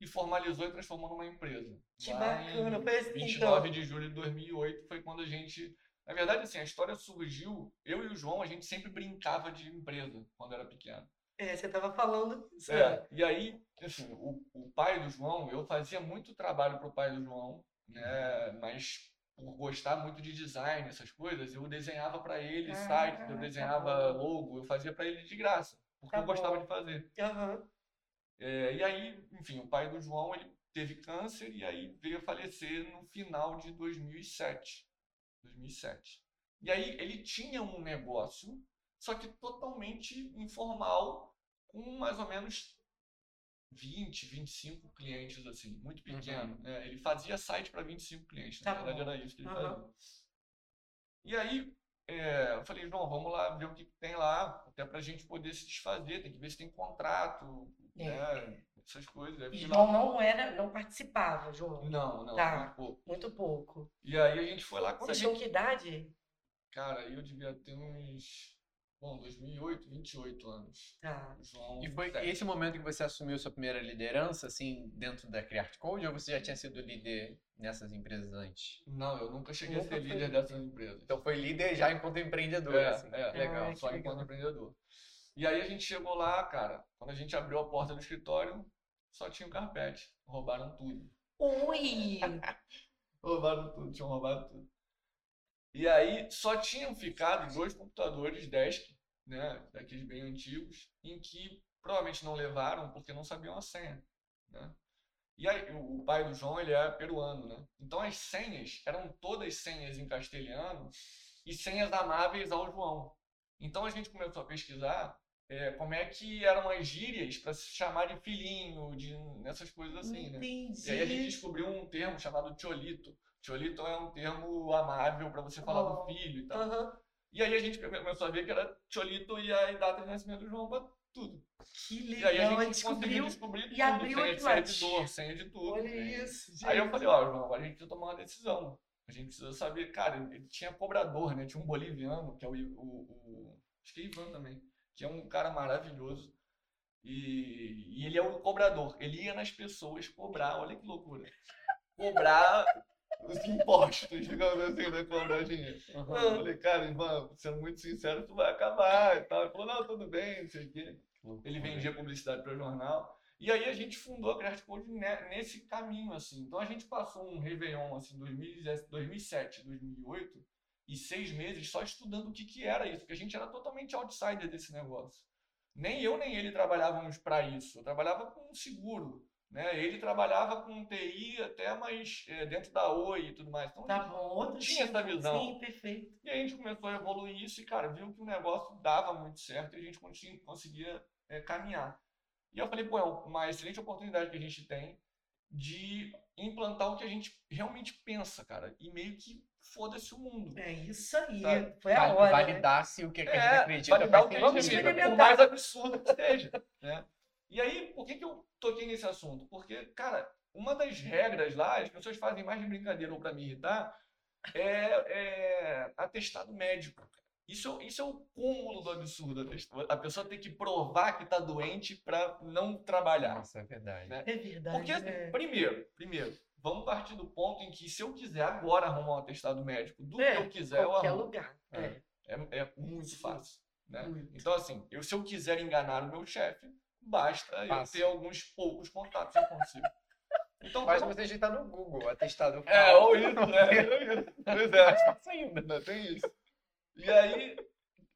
e formalizou e transformou numa empresa. Que Lá bacana, em foi assim, 29 de julho de 2008 foi quando a gente na verdade, assim, a história surgiu. Eu e o João, a gente sempre brincava de empresa quando era pequeno. É, você estava falando. É, e aí, assim, o, o pai do João, eu fazia muito trabalho pro pai do João, né? Mas por gostar muito de design, essas coisas, eu desenhava para ele Ah, sites, eu tá desenhava bom. logo, eu fazia para ele de graça, porque Tá eu gostava bom. de fazer. Aham. É, e aí, enfim, o pai do João, ele teve câncer e aí veio a falecer no final de 2007. 2007. E aí ele tinha um negócio, só que totalmente informal, com mais ou menos 20, 25 clientes, assim, muito pequeno. né? ele fazia site para 25 clientes, na Tá verdade bom. era isso que ele Aham. fazia. E aí, é, eu falei, João, vamos lá ver o que que tem lá, até pra gente poder se desfazer, tem que ver se tem contrato, É. né, essas coisas. E João não era, não participava, João. Não, não, Tá. muito pouco. Muito pouco. E aí a gente foi lá, quando a Vocês gente tinham que idade? Cara, eu devia ter uns Bom, 2008, 28 anos. Tá. João, E foi 27. esse momento que você assumiu sua primeira liderança, assim, dentro da Create Code, ou você já tinha sido líder nessas empresas antes? Não, eu nunca cheguei Nunca a ser líder dessas empresas. Então foi líder já enquanto empreendedor, É, assim. é, Legal. Ah, só enquanto legal. empreendedor. E aí a gente chegou lá, cara, quando a gente abriu a porta do escritório, só tinha o carpete. Roubaram tudo. Oi! Roubaram tudo, tinham roubado tudo. E aí só tinham ficado dois computadores desk, né, daqueles bem antigos, em que provavelmente não levaram porque não sabiam a senha, né? E aí o o pai do João, ele é peruano, né? Então as senhas eram todas senhas em castelhano e senhas amáveis ao João. Então a gente começou a pesquisar é, como é que eram as gírias para se chamar de filhinho, de essas coisas assim, né? E aí a gente Entendi. descobriu um termo chamado cholito. Cholito é um termo amável para você falar do Oh. filho e tal. Aham. E aí a gente começou a ver que era cholito e a data de nascimento do João para tudo. Que E aí a legal, gente descobriu. conseguiu descobrir e tudo, abriu aqui de lá. servidor, senha de tudo. Olha isso, gente. Aí eu falei, ó, João, agora a gente precisa tomar uma decisão. A gente precisa saber, cara, ele tinha cobrador, né? Tinha um boliviano, que é o, o, o- acho que é Ivan também, que é um cara maravilhoso. E, e ele é o cobrador. Ele ia nas pessoas cobrar, olha que loucura. Cobrar os impostos, digamos assim, né? Cobrar dinheiro. Eu falei, cara, Ivan, sendo muito sincero, tu vai acabar e tal. Ele falou, não, tudo bem, não sei o quê. Ele vendia publicidade para jornal. E aí a gente fundou a Craft Code ne- nesse caminho, assim. Então a gente passou um Réveillon, assim, 2017 2007, 2008, e seis meses só estudando o que que era isso, porque a gente era totalmente outsider desse negócio. Nem eu nem ele trabalhávamos para isso. Eu trabalhava com seguro, né? Ele trabalhava com TI até mais é, dentro da Oi e tudo mais. Então, Tá bom, tinha tipo. essa visão. Sim, perfeito. e aí a gente começou a evoluir isso e, cara, viu que o negócio dava muito certo e a gente conseguia é, caminhar. E eu falei, pô, é uma excelente oportunidade que a gente tem de implantar o que a gente realmente pensa, cara. E meio que foda-se o mundo. É isso aí. Sabe? Foi a hora. né? Validar se o que, a gente É, acredita validar o que a gente acredita, por mais absurdo que seja, né? E aí, por que que eu toquei nesse assunto? Porque, cara, uma das regras lá, as pessoas fazem mais de brincadeira ou para me irritar, é, é atestado médico. Isso, isso é o cúmulo do absurdo. A pessoa tem que provar que está doente para não trabalhar. Nossa, é verdade. Né? É verdade. Porque, assim, né? primeiro, primeiro, vamos partir do ponto em que se eu quiser agora arrumar um atestado médico, do É, que eu quiser, eu Qualquer arrumo. lugar. É. É. É, é muito Sim. fácil. Né? Muito. Então, assim, eu, se eu quiser enganar o meu chefe, basta eu Fácil. ter alguns poucos contatos, eu consigo. Então, Basta quando- você digitar no Google, atestado é, ou isso, né? Pois é, Mais fácil ainda. ainda tem isso. E aí,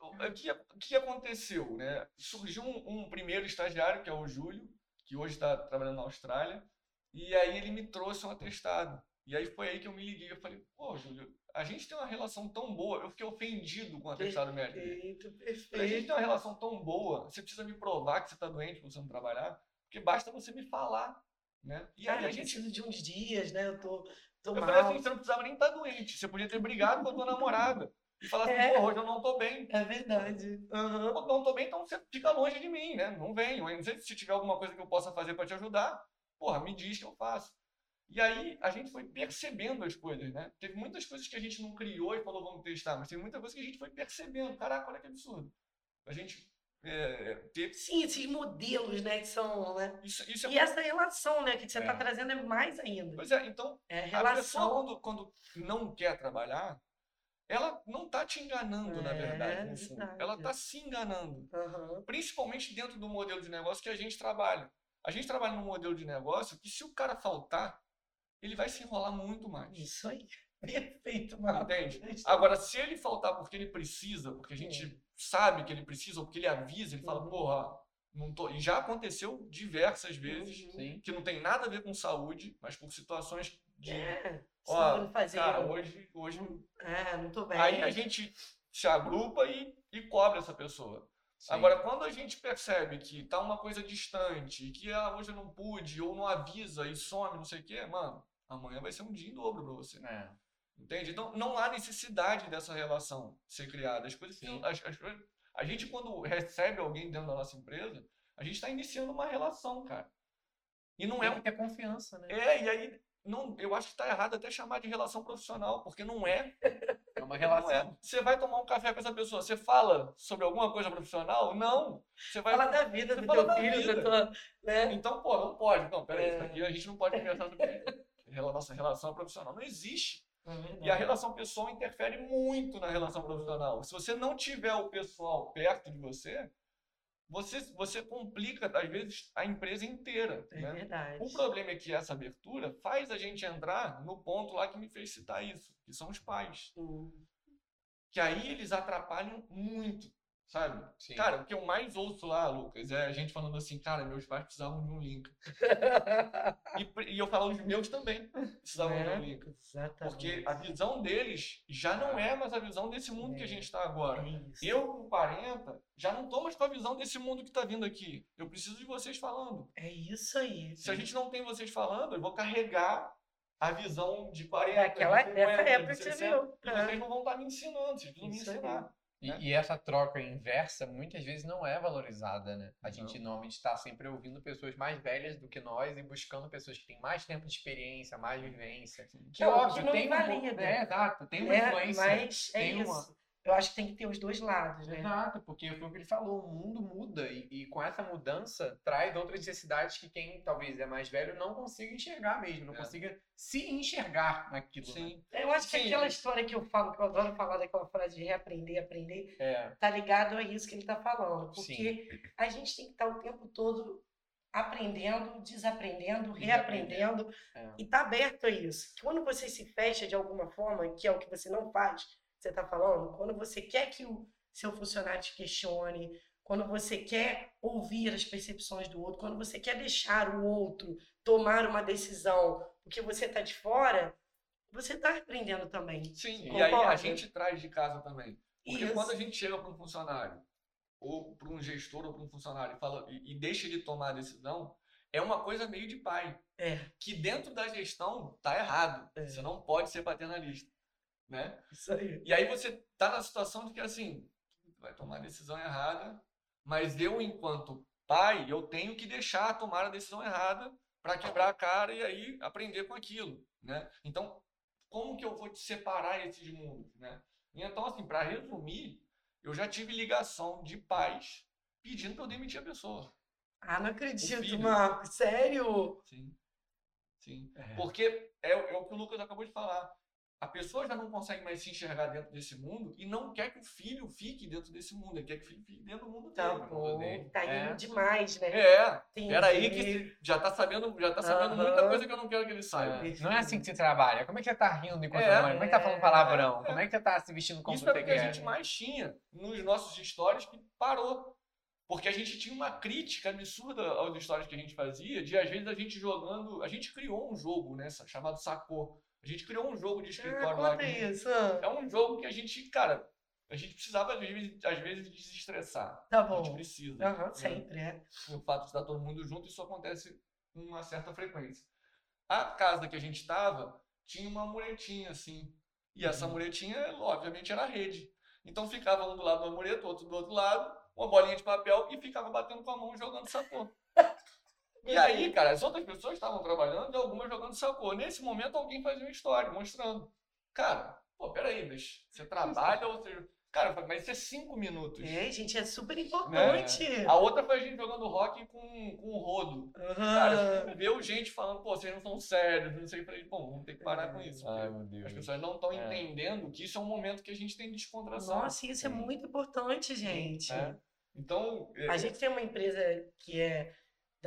o que, o que aconteceu, né? Surgiu um, um primeiro estagiário, que é o Júlio, que hoje está trabalhando na Austrália, e aí ele me trouxe um atestado. E aí foi aí que eu me liguei, eu falei, pô, Júlio, a gente tem uma relação tão boa, eu fiquei ofendido com o atestado médico. Perfeito, Falei, A gente perfeito. tem uma relação tão boa, você precisa me provar que você está doente para você não trabalhar, porque basta você me falar, né? E aí Cara, a eu gente... preciso de uns dias, né? Eu tô, tô Eu mal. falei assim, você não precisava nem estar doente, você podia ter brigado com a tua namorada e falar assim, É. pô, hoje eu não tô bem. É verdade. Pô, não tô bem, então você fica longe de mim, né? Não venho. Eu Não sei se tiver alguma coisa que eu possa fazer para te ajudar, porra, me diz que eu faço. E aí a gente foi percebendo as coisas, né? Teve muitas coisas que a gente não criou e falou, vamos testar, mas tem muita coisa que a gente foi percebendo. Caraca, olha que absurdo. A gente é, ter. Sim, esses modelos, né, que são, né? Isso, isso é E essa relação, né, que você É. está trazendo é mais ainda. Pois é, então É a a pessoa relação. quando, quando não quer trabalhar, ela não tá te enganando, na É, verdade, no fundo. verdade. Ela tá se enganando. Aham. principalmente dentro do modelo de negócio que a gente trabalha. A gente trabalha num modelo de negócio que se o cara faltar, ele vai se enrolar muito mais. Isso aí. Perfeito, mano. Entende? Agora, se ele faltar porque ele precisa, porque a gente sabe que ele precisa, ou porque ele avisa, ele fala, Uhum. porra, não tô. E já aconteceu diversas vezes, Uhum. Que não tem nada a ver com saúde, mas por situações de. É. Ó, Ó, fazer. Cara, hoje, hoje. É, não tô bem. Aí a gente se agrupa e, e cobra essa pessoa. Sim. Agora, quando a gente percebe que tá uma coisa distante, que ah, hoje eu não pude, ou não avisa e some, não sei o quê, mano, amanhã vai ser um dia em dobro pra você. É. Entende? Então, não há necessidade dessa relação ser criada. As coisas, as, as a gente, quando recebe alguém dentro da nossa empresa, a gente está iniciando uma relação, cara. E não é Tem que ter confiança, né? é, e aí não, eu acho que está errado até chamar de relação profissional, porque não é. É uma Não relação. é. Você vai tomar um café com essa pessoa, você fala sobre alguma coisa profissional? Não. Você vai Fala da vida Você do fala teu filho, da tua. Né? Então, pô, não pode. Não, peraí, É. isso aqui a gente não pode conversar sobre nossa relação profissional. Não existe. É verdade. E a relação pessoal interfere muito na relação profissional. Se você não tiver o pessoal perto de você, você, você complica, às vezes, a empresa inteira. É né? verdade. O problema é que essa abertura faz a gente entrar no ponto lá que me fez citar isso, que são os pais. Hum. Que aí eles atrapalham muito, sabe? Sim. Cara, o que eu mais ouço lá, Lucas, é a gente falando assim, cara, meus pais precisavam de um link. E, e eu falo os meus também precisavam de um Né? link. Exatamente. Porque a visão deles já não é mais a visão desse mundo que a É. gente está agora. É. Eu, com 40, já não tô mais com a visão desse mundo que está vindo aqui. Eu preciso de vocês falando. É isso aí. Se a gente não tem vocês falando, eu vou carregar a visão de 40, Daquela, de 50, dessa de época que você 60, viu. E É. vocês não vão estar me ensinando, vocês precisam me Isso aí. Ensinar. E, né? e essa troca inversa muitas vezes não é valorizada, né? A gente normalmente está sempre ouvindo pessoas mais velhas do que nós e buscando pessoas que têm mais tempo de experiência, mais vivência. Que Não, óbvio, que não tem um pouco- invalida. É, exato, tem uma É, influência. mas é tem isso. uma- Eu acho que tem que ter os dois lados, né? Exato, porque foi o que ele falou, o mundo muda e, e com essa mudança traz outras necessidades que quem talvez é mais velho não consiga enxergar mesmo, não É. consiga se enxergar naquilo. né? Sim. Eu acho que Sim. aquela história que eu falo, que eu adoro falar daquela frase de reaprender, aprender, É, tá ligado a isso que ele tá falando. Porque a gente tem que estar o tempo todo aprendendo, desaprendendo, reaprendendo é. e tá aberto a isso. Quando você se fecha de alguma forma, que é o que você não faz, você tá falando, quando você quer que o seu funcionário te questione, quando você quer ouvir as percepções do outro, quando você quer deixar o outro tomar uma decisão, porque você tá de fora, você tá aprendendo também. Sim, Sim. e aí a Concorda? gente traz de casa também. Porque Isso. quando a gente chega para um funcionário, ou para um gestor, ou para um funcionário, e, fala, e, e deixa ele tomar a decisão, é uma coisa meio de pai. É, Que dentro da gestão tá errado. É. Você não pode ser paternalista. Né? isso aí. E aí você tá na situação de que assim, vai tomar a decisão errada, mas eu, enquanto pai, eu tenho que deixar tomar a decisão errada para quebrar a cara e aí aprender com aquilo, né? Então, como que eu vou te separar esses mundos, né? Então, assim, para resumir, eu já tive ligação de pais pedindo para eu demitir a pessoa. Ah, não acredito. Marco. Sério? Sim. Sim. É. Porque é, é o que o Lucas acabou de falar. A pessoa já não consegue mais se enxergar dentro desse mundo e não quer que o filho fique dentro desse mundo. Ele quer que o filho fique dentro do mundo Tá dele. mundo bom. dele. Tá indo É. demais, né? É, Entendi. peraí que já tá sabendo, já tá sabendo muita coisa que eu não quero que ele saiba. É. Não é assim que se trabalha. Como é que você tá rindo enquanto É, mãe? Como é que tá falando palavrão? Como é que você tá se vestindo como Isso você era o que a quer? gente mais tinha nos nossos stories que parou. Porque a gente tinha uma crítica absurda aos stories que a gente fazia, de às vezes a gente jogando. A gente criou um jogo, né? Chamado Sacô. A gente criou um jogo de Ah, escritório lá. conta que- isso. É um jogo que a gente, cara, a gente precisava às vezes, às vezes desestressar. Tá A gente bom. precisa. Aham, né? sempre, é. O fato de estar todo mundo junto, isso acontece com uma certa frequência. A casa que a gente estava tinha uma muretinha assim. E essa Uhum. muretinha, obviamente, era a rede. Então ficava um do lado da mureta, outro do outro lado, uma bolinha de papel e ficava batendo com a mão jogando sacô. E aí, cara, as outras pessoas estavam trabalhando e algumas jogando sacô. Nesse momento, alguém fazia uma história mostrando. Cara, pô, peraí, mas você trabalha ou você. Cara, eu falei, mas isso é cinco minutos. É, gente, é super importante. A outra foi a gente jogando rock com, com o rodo. Cara, Aham. viu gente falando, pô, vocês não são sérios, não sei. Falei, bom, vamos ter que parar com isso. Ai, meu as Deus. pessoas não estão É. entendendo que isso é um momento que a gente tem de descontração. Nossa, isso é Sim. muito importante, gente. É. Então, é, A gente tem uma empresa que é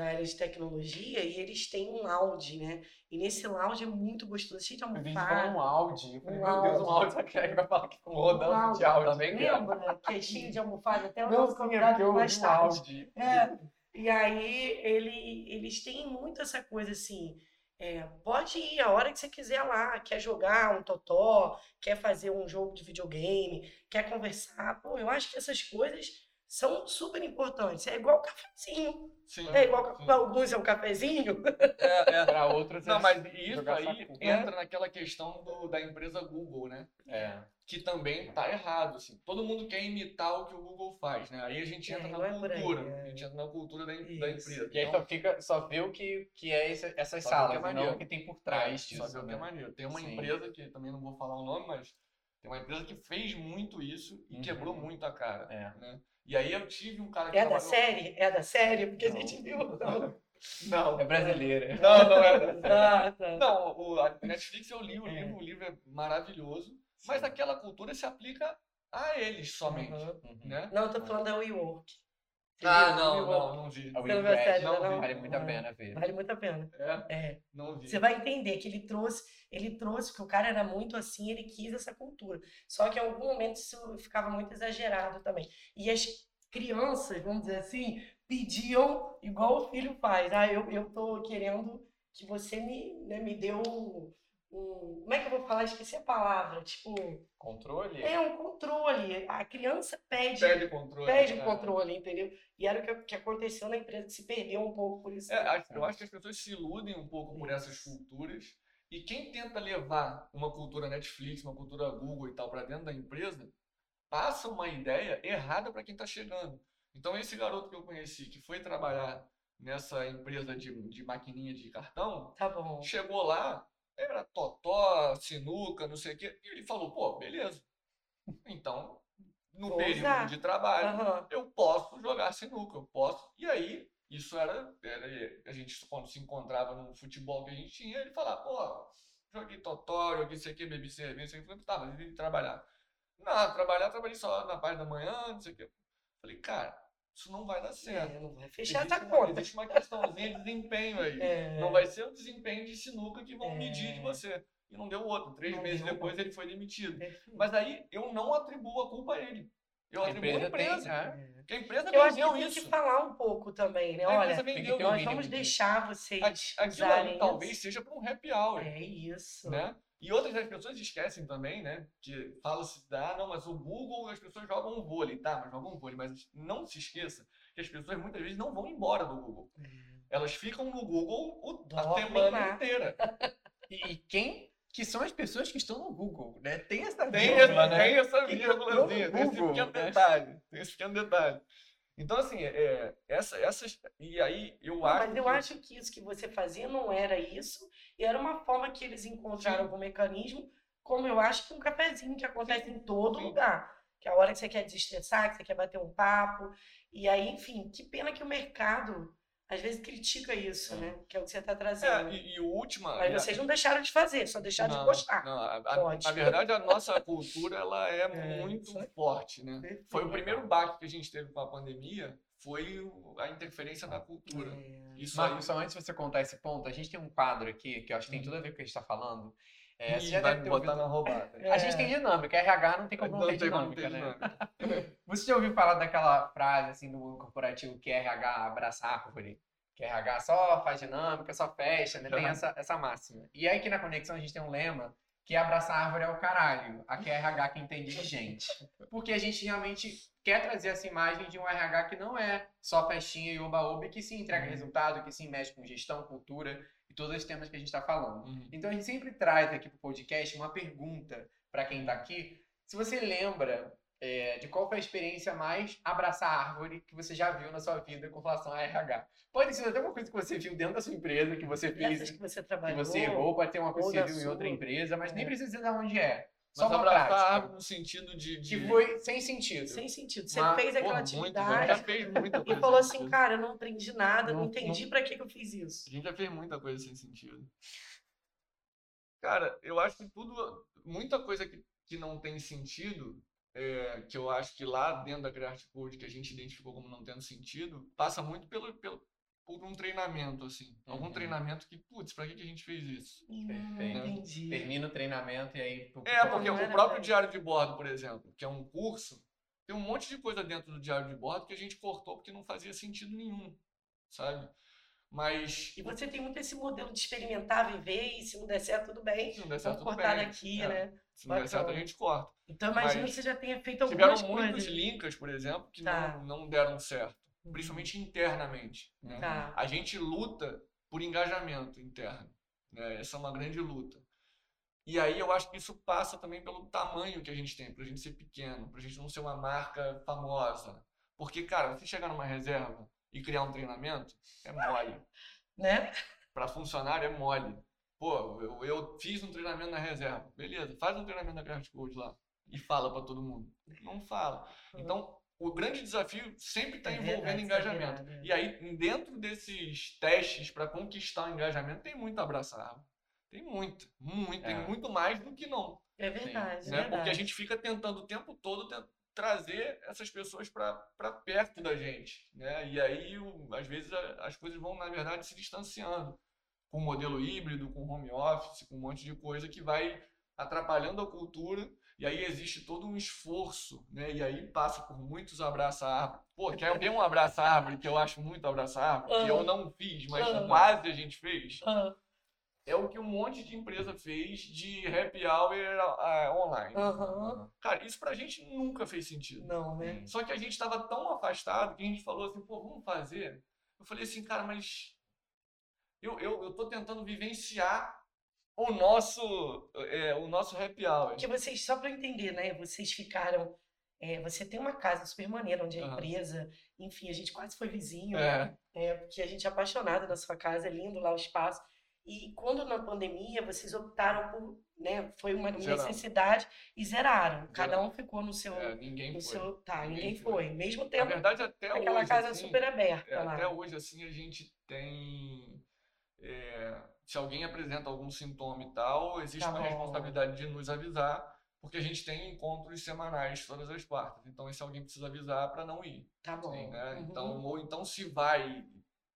da área de tecnologia e eles têm um lounge, né? E nesse lounge é muito gostoso, cheio de falar um almofada. Audi. Eu falei, Um meu Deus, um. Audi. Só que aí vai falar que com Um rodando Audi. de Audi. Também. Lembra? Que é cheio de almofada, até o Não, nosso é convidado vi mais um tarde. É, e aí ele, eles têm muito essa coisa assim. é, pode ir a hora que você quiser lá, quer jogar um totó, quer fazer um jogo de videogame, quer conversar. Pô, eu acho que essas coisas são super importantes. É igual cafezinho. Sim, É igual para alguns é um cafezinho. É, é. Para outros Não, é mas isso aí saco. entra naquela questão do, da empresa Google, né? É. Que também tá errado, assim. Todo mundo quer imitar o que o Google faz, né? Aí a gente É, entra na é aí, cultura. é. A gente entra na cultura da, da empresa. E aí Então, só, fica, só vê o que, que é esse- essas Só vê que é salas, e não o que tem por trás disso. Só ver o que é né? maneiro. Tem uma Sim. empresa que também não vou falar o nome, mas Tem uma empresa que fez muito isso e Uhum. quebrou muito a cara. É. Né? E aí eu tive um cara que É da trabalhou... série? É da série? Porque Não. a gente viu. Não, Não, É brasileira. não, não é da série. ah, tá. Não, o, a Netflix eu li o É. livro, o livro é maravilhoso, mas aquela cultura se aplica a eles somente. Uhum. né? Não, eu tô falando da WeWork. Ah, não, não, não vi. A Você não viu a série, não, não? Vale muito a Ah, pena ver. Vale muito a pena. É, É. não vi. Você vai entender que ele trouxe, ele trouxe, que o cara era muito assim, ele quis essa cultura. Só que em algum momento isso ficava muito exagerado também. E as crianças, vamos dizer assim, pediam igual o filho faz. Ah, eu, eu tô querendo que você me, né, me dê um. Como é que eu vou falar? Esqueci a palavra. Tipo, Controle? é um controle. A criança pede. Perde controle. Pede o né? controle, entendeu? E era o que, que aconteceu na empresa, que se perdeu um pouco por isso. É, eu acho que as pessoas se iludem um pouco por essas culturas. E quem tenta levar uma cultura Netflix, uma cultura Google e tal para dentro da empresa, passa uma ideia errada para quem está chegando. Então, esse garoto que eu conheci, que foi trabalhar nessa empresa de, de maquininha de cartão, Tá bom. chegou lá, era totó, sinuca, não sei o quê, e ele falou: pô, beleza. Então, no Vou período usar. de trabalho, Aham. eu posso jogar sinuca, eu posso. E aí, isso era, era a gente quando se encontrava no futebol que a gente tinha, ele falava, pô, joguei totó, joguei isso aqui, bebi cerveja, isso aqui, tá, mas ele trabalhar. Não, trabalhar, trabalhei só na parte da manhã, não sei o quê. Falei, cara, isso não vai dar certo. É, não vai fechar Existe essa uma, conta. existe uma questãozinha de desempenho aí. É. Não vai ser o desempenho de sinuca que vão É. medir de você. E não deu outro. Três Não meses deu depois ele foi demitido. Mas aí eu não atribuo a culpa a ele. Eu A atribuo a empresa tem, empresa. é. Porque a empresa Eu acho que vendeu tem isso. que falar um pouco também, né? A Olha, vendeu um nós isso. vamos deixar vocês Aquilo usarem ali talvez isso. seja para um happy hour. É isso. Né? E outras das pessoas esquecem também, né? Que fala-se, ah, não, mas o Google as pessoas jogam vôlei, tá? Mas jogam vôlei. Mas não se esqueça que as pessoas muitas vezes não vão embora do Google. Elas ficam no Google o, a semana inteira. E, e quem que são as pessoas que estão no Google, né? Tem essa Tem, vírgula, essa, né? tem essa vírgulazinha, no tem esse pequeno né? detalhe. Tem esse pequeno detalhe. Então, assim, é, essa, essas. E aí eu Não, acho. mas eu que- acho que isso que você fazia não era isso, e era uma forma que eles encontraram algum mecanismo, como eu acho que um cafezinho que acontece em todo lugar. Que é a hora que você quer desestressar, que você quer bater um papo. E aí, enfim, que pena que o mercado às vezes critica isso, né? Que é o que você está trazendo. É, e, e o último. Mas vocês não deixaram de fazer, só deixaram de Não, gostar. não, a- a- na verdade, a nossa cultura ela é, É, muito forte, né? Perfeito. Foi o primeiro baque que a gente teve com a pandemia, foi a interferência na cultura. É. Isso aí. Marcos, só antes de você contar esse ponto, a gente tem um quadro aqui que eu acho que tem tudo a ver com o que a gente está falando. É, já vai deve me ter botar na roubada. A gente É. tem dinâmica, RH não tem como não, ter tem como dinâmica, ter né? dinâmica. Você já ouviu falar daquela frase assim do mundo corporativo que RH abraça a árvore? Que RH só faz dinâmica, só fecha, né? Tem essa, essa máxima. E aí aqui na Conexão a gente tem um lema que abraçar a árvore é o caralho. Aqui é RH que entende de gente. Porque a gente realmente quer trazer essa imagem de um RH que não é só festinha e oba-oba, que se entrega resultado, que se mexe com gestão, cultura e todos os temas que a gente está falando. Uhum. Então a gente sempre traz aqui pro podcast uma pergunta para quem tá aqui. Se você lembra é, de qual foi a experiência mais abraçar a árvore que você já viu na sua vida com relação a RH. Pode ser até uma coisa que você viu dentro da sua empresa, que você fez, que você que você errou, pode ter uma coisa que você viu em outra sua. empresa, mas nem É. precisa dizer de onde é. Só Mas uma abraçar a prática. árvore no sentido de. de... Que foi sem sentido. Sem sentido. Você Mas, fez aquela Porra, muito, a gente atividade já fez muita e falou assim, cara, eu não aprendi nada, não, Não- entendi não- pra que, que eu fiz isso. A gente já fez muita coisa sem sentido. Cara, eu acho que tudo. Muita coisa que, que não tem sentido, é, que eu acho que lá dentro da Creative Code que a gente identificou como não tendo sentido, passa muito pelo, pelo, por um treinamento, assim. Algum Uhum. treinamento que, putz, pra que, que a gente fez isso? Hum, Perfeito. entendi. Termina o treinamento e aí. É, porque o próprio diário de bordo, por exemplo, que é um curso, tem um monte de coisa dentro do diário de bordo que a gente cortou porque não fazia sentido nenhum, sabe? Mas E você tem muito esse modelo de experimentar, viver, e se não der certo, tudo bem. se não der certo, Vamos tudo cortar bem. daqui, É, né? Se não der certo, a Bacana. gente corta. Então imagina que você já tenha feito Tiveram algumas muitos coisas. linkas, por exemplo, que Tá. não, não deram certo, principalmente internamente. né? Tá. A gente luta por engajamento interno. Né? Essa é uma grande luta. E aí eu acho que isso passa também pelo tamanho que a gente tem, pra gente ser pequeno, pra gente não ser uma marca famosa. Porque, cara, você chegar numa reserva e criar um treinamento, é mole. Né? Para funcionário é mole. Pô, eu, eu fiz um treinamento na reserva. Beleza, faz um treinamento na Craft Code lá. e fala para todo mundo. Não fala. Então, o grande desafio sempre está É envolvendo verdade, engajamento. é verdade, é. E aí, dentro desses testes para conquistar o engajamento, tem muito abraçar. Tem muito, muito, tem É. muito mais do que não. É verdade, é né? verdade. Porque a gente fica tentando o tempo todo trazer essas pessoas para perto da gente. Né? E aí, o- às vezes, a- as coisas vão, na verdade, se distanciando. Com o modelo híbrido, com home office, com um monte de coisa que vai atrapalhando a cultura. E aí existe todo um esforço, né? E aí passa por muitos abraça-árvore. Pô, quer ver um abraça-árvore que eu acho muito abraça-árvore, que eu não fiz, mas Aham. quase a gente fez? Ah, É o que um monte de empresa fez de happy hour ah, online. Aham. Cara, isso pra gente nunca fez sentido. Não, né? Só que a gente estava tão afastado que a gente falou assim, pô, vamos fazer. Eu falei assim, cara, mas eu, eu, eu tô tentando vivenciar o nosso, é, o nosso happy hour. Porque vocês, só para eu entender, né? Vocês ficaram. é, você tem uma casa super maneira, onde a Aham. empresa, enfim, a gente quase foi vizinho, É. né? É, porque a gente é apaixonado na sua casa, é lindo lá o espaço. E quando na pandemia vocês optaram por, né? Foi uma necessidade e zeraram. Cada um ficou no seu. É, ninguém no foi. seu tá, Ninguém ninguém foi. foi. Mesmo Na tendo verdade, até aquela hoje, casa assim, super aberta É, lá. até hoje, assim, a gente tem. é, se alguém apresenta algum sintoma e tal, existe Tá uma bom. responsabilidade de nos avisar, porque a gente tem encontros semanais todas as quartas. Então, esse alguém precisa avisar para não ir. Tá bom. Né? Uhum. Então, ou então se vai,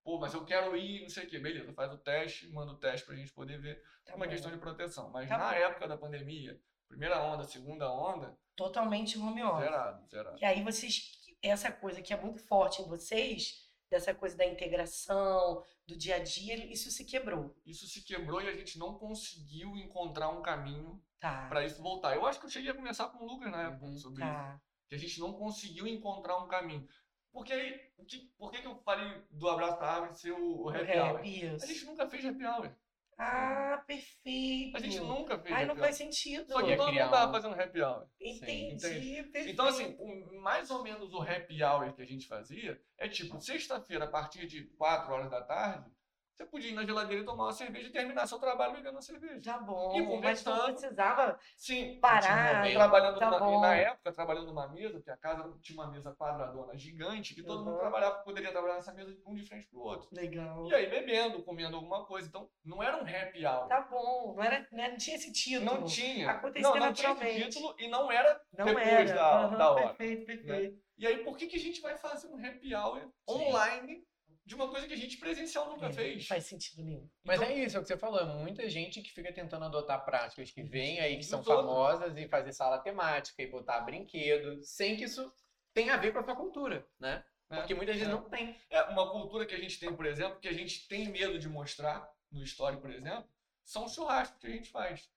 pô, mas eu quero ir, não sei o quê, beleza, faz o teste, manda o teste pra gente poder ver. Tá É uma bom. questão de proteção. Mas Tá na bom. época da pandemia, primeira onda, segunda onda, Totalmente home office. zerado, zerado. E aí vocês, essa coisa que é muito forte em vocês, dessa coisa da integração, do dia a dia, isso se quebrou. Isso se quebrou e a gente não conseguiu encontrar um caminho Tá. para isso voltar. Eu acho que eu cheguei a conversar com o Lucas na época Uhum, sobre isso. Tá. Que a gente não conseguiu encontrar um caminho. Porque que, por que, que eu falei do abraço da árvore ser o, o O happy hour? A gente nunca fez happy hour. Ah, perfeito. A gente nunca fez Ai, happy não hour. faz sentido. Só que todo mundo tava um- fazendo happy hour. Entendi, entende? perfeito. Então, assim, o- mais ou menos o happy hour que a gente fazia é tipo, sexta-feira, a partir de 4 horas da tarde, você podia ir na geladeira e tomar uma cerveja e terminar seu trabalho bebendo uma cerveja. Tá bom, E mas não conversando. precisava Sim, parar. Trabalhando tá numa, bom. na época, trabalhando numa mesa, porque a casa tinha uma mesa quadradona gigante, que todo mundo Uhum. trabalhava, poderia trabalhar nessa mesa um de frente pro outro. Legal. E aí bebendo, comendo alguma coisa. Então, não era um happy hour. Tá bom, não, era, né, não tinha esse título. Não tinha. Acontecia não, não tinha esse naturalmente. título e não era Não depois era. da, Aham, da hora. Perfeito, perfeito. E aí, por que, que a gente vai fazer um happy hour Sim. online de uma coisa que a gente presencial nunca É, fez? Não faz sentido nenhum. Mas Então- é isso, é o que você falou. É muita gente que fica tentando adotar práticas que vêm aí, que são outros. famosas, e fazer sala temática e botar brinquedo, sem que isso tenha a ver com a sua cultura, né? É, Porque muitas vezes é. não tem. É uma cultura que a gente tem, por exemplo, que a gente tem medo de mostrar no story, por exemplo, são os churrascos que a gente faz.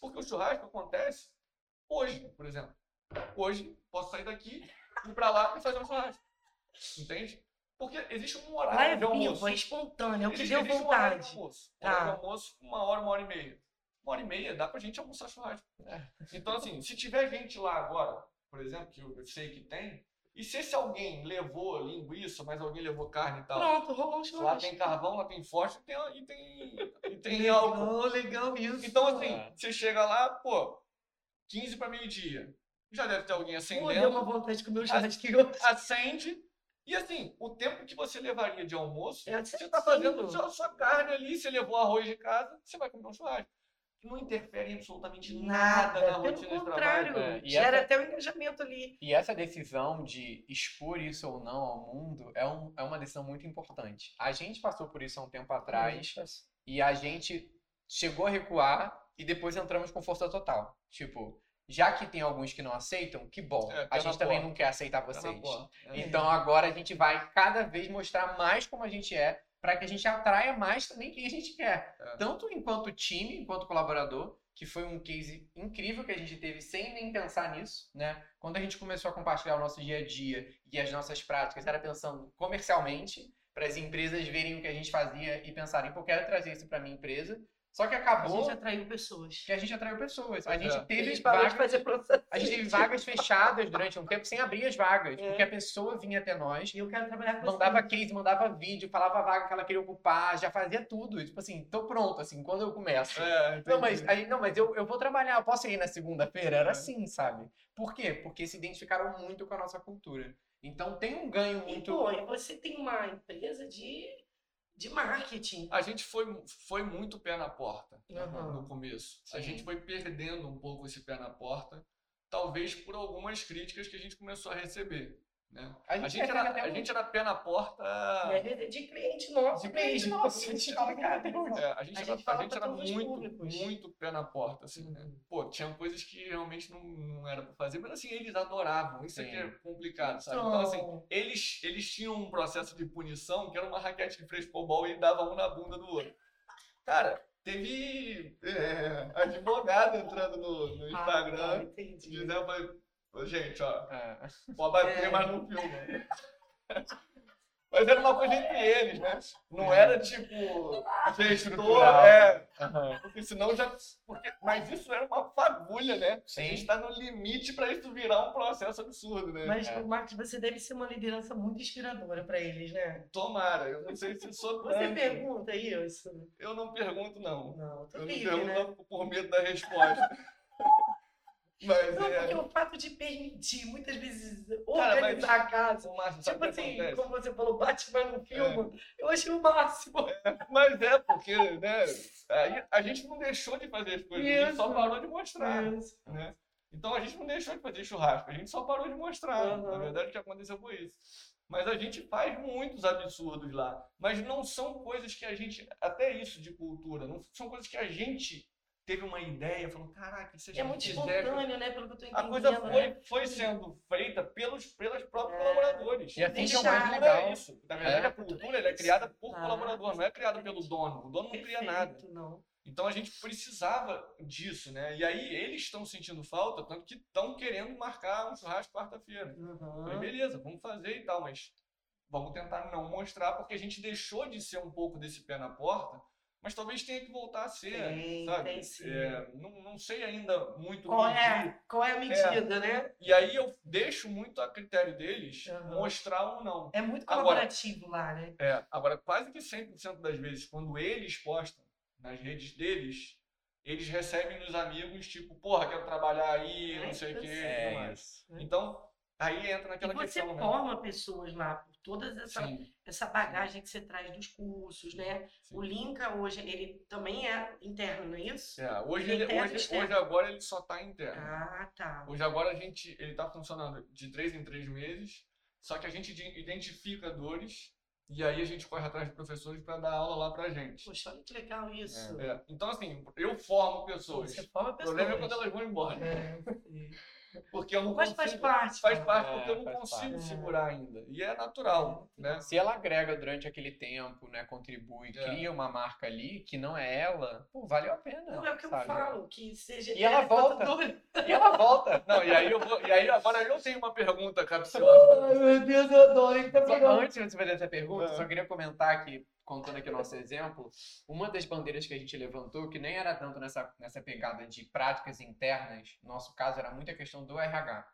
Porque o churrasco acontece hoje, por exemplo. Hoje, posso sair daqui, ir pra lá e fazer um churrasco. Entende? Porque existe um horário Lá é de almoço. vivo, é espontâneo, é o que Existe- deu existe um horário de vontade. almoço. Tá. Horário de almoço, uma hora, uma hora e meia. Uma hora e meia dá pra gente almoçar churrasco. É. Então, assim, se tiver gente lá agora, por exemplo, que eu sei que tem, e se esse alguém levou linguiça, mas alguém levou carne e tal, Pronto, rolou um lá churrasco. tem carvão, lá tem fósforo e tem, e tem, e tem álcool. Legal, isso. Então, assim, É. você chega lá, pô, 15 para meio-dia. Já deve ter alguém Pô, acendendo deu uma vontade de comer um churrasquinho. acende. E assim, o tempo que você levaria de almoço, É você está fazendo sua, sua carne ali, você levou arroz de casa, você vai comer um churrasco. Não interfere em absolutamente nada, na Pelo rotina de contrário, trabalho. É, e gera essa- até o engajamento ali. E essa decisão de expor isso ou não ao mundo é, um, é uma decisão muito importante. A gente passou por isso há um tempo atrás e a gente chegou a recuar e depois entramos com força total. Tipo, já que tem alguns que não aceitam, que bom. É, a na gente também porta. não quer aceitar Tá vocês. É. Então agora a gente vai cada vez mostrar mais como a gente é, para que a gente atraia mais também quem a gente quer. É. Tanto enquanto time, enquanto colaborador, que foi um case incrível que a gente teve sem nem pensar nisso, né? Quando a gente começou a compartilhar o nosso dia a dia e as nossas práticas, era pensando comercialmente, para as empresas verem o que a gente fazia e pensarem, pô, quero trazer isso para minha empresa. Só que A acabou gente atraiu pessoas. que a gente atraiu pessoas. A Pois gente é. A teve gente parou de vagas, fazer processo. a gente teve vagas fechadas durante um tempo sem abrir as vagas, É. porque a pessoa vinha até nós, E eu quero trabalhar com mandava você. case, mandava vídeo, falava a vaga que ela queria ocupar, já fazia tudo. Tipo assim, tô pronto, assim, quando eu começo. É, Não, mas, aí, não, mas eu, eu vou trabalhar, eu posso ir na segunda-feira? Era É. assim, sabe? Por quê? Porque se identificaram muito com a nossa cultura. Então tem um ganho E, muito. pô, e você tem uma empresa de, de marketing. A gente foi, foi muito pé na porta Aham. no começo. A Sim. gente foi perdendo um pouco esse pé na porta, talvez por algumas críticas que a gente começou a receber. Né? A A gente gente, recebe era, a um- gente era pé na porta. E vezes é de cliente nosso De cliente nosso, a gente fala, cara, tem um- É, a gente A era, gente a gente era muito, muito pé na porta, assim, né? Uhum. Pô, tinha coisas que realmente não, não era pra fazer, mas assim, eles adoravam. Isso aqui é complicado, sabe? Então, assim, eles, eles tinham um processo de punição que era uma raquete de frescobol e dava um na bunda do outro. Cara, teve é, advogado entrando no, no Ah, Instagram entendi. dizendo gente, ó, É. pode bater, É. mas não filma. Mas era uma coisa entre eles, né? Não era tipo gestor, é, Aham. porque senão já. Porque, mas isso era uma fagulha, né? A Sim. gente tá no limite pra isso virar um processo absurdo, né? Mas, É. Marcos, você deve ser uma liderança muito inspiradora para eles, né? Tomara, eu não sei se sou Você pergunta isso? Eu não pergunto, não. Não, tô Eu não livre, pergunto né? não por medo da resposta. Mas Não, é. porque o fato de permitir, muitas vezes, Cara, organizar a casa. Tipo assim, acontece? como você falou, bate, mas não filma. Eu achei o máximo. Mas é, porque, né? Aí a gente não deixou de fazer as coisas, a gente só Isso. parou de mostrar. Isso. né? Então a gente não deixou de fazer churrasco, a gente só parou de mostrar. Aham. Na verdade, o que aconteceu foi isso. Mas a gente faz muitos absurdos lá. Mas não são coisas que a gente. Até isso de cultura, não são coisas que a gente teve uma ideia, falou: caraca, a gente É muito espontâneo, né? Pelo que eu tô A entendendo. coisa foi, né? foi sendo feita pelos, pelos próprios É. colaboradores. E assim que é o Deixar, mais legal. é isso. Na verdade, É. a cultura ela é criada por Ah, colaborador, não é criada pelo dono. O dono não cria nada. Não. Então a gente precisava disso, né? E aí eles estão sentindo falta, tanto que estão querendo marcar um churrasco quarta-feira. Uhum. Falei, beleza, vamos fazer e tal, mas vamos tentar não mostrar, porque a gente deixou de ser um pouco desse pé na porta, mas talvez tenha que voltar a ser, Tem, sabe? tem. É, não, não sei ainda muito Qual medir. é, qual é a medida, né? E aí eu deixo muito a critério deles Aham. mostrar ou não. É muito Agora- colaborativo lá, né? É, agora, quase que 100% das vezes, quando eles postam nas redes deles, eles recebem dos amigos, tipo, porra, quero trabalhar aí, não Ai, sei o quê. e É. Então, aí entra E naquela você questão, né? forma pessoas lá, por toda essa, Sim, essa bagagem que você traz dos cursos, né? sim. O Linka hoje, ele também é interno, não é isso? É, hoje, Ele ele, tem hoje, hoje agora ele só tá interno. Ah, tá. Hoje agora a gente, ele tá funcionando de três em três meses, só que a gente de- identifica dores e aí a gente corre atrás de professores para dar aula lá pra gente. Poxa, olha que legal isso. É, então, assim, eu formo pessoas. Você forma O pessoas. problema é quando elas vão embora. É, sim. Porque eu não Mas consigo. faz parte. Faz parte É, porque eu não faz consigo parte. segurar ainda. E é natural, né? Se ela agrega durante aquele tempo, né, contribui, É. cria uma marca ali que não é ela, pô, valeu a pena. Não é o que eu sabe? falo, que seja. E ela volta. telespectadora. E ela volta. Não, e aí eu vou. E aí agora eu tenho uma pergunta capciosa. meu Deus, eu adoro. que tá antes de você fazer essa pergunta, É. só queria comentar aqui, contando aqui o nosso exemplo, uma das bandeiras que a gente levantou, que nem era tanto nessa, nessa pegada de práticas internas, no nosso caso era muito a questão do RH.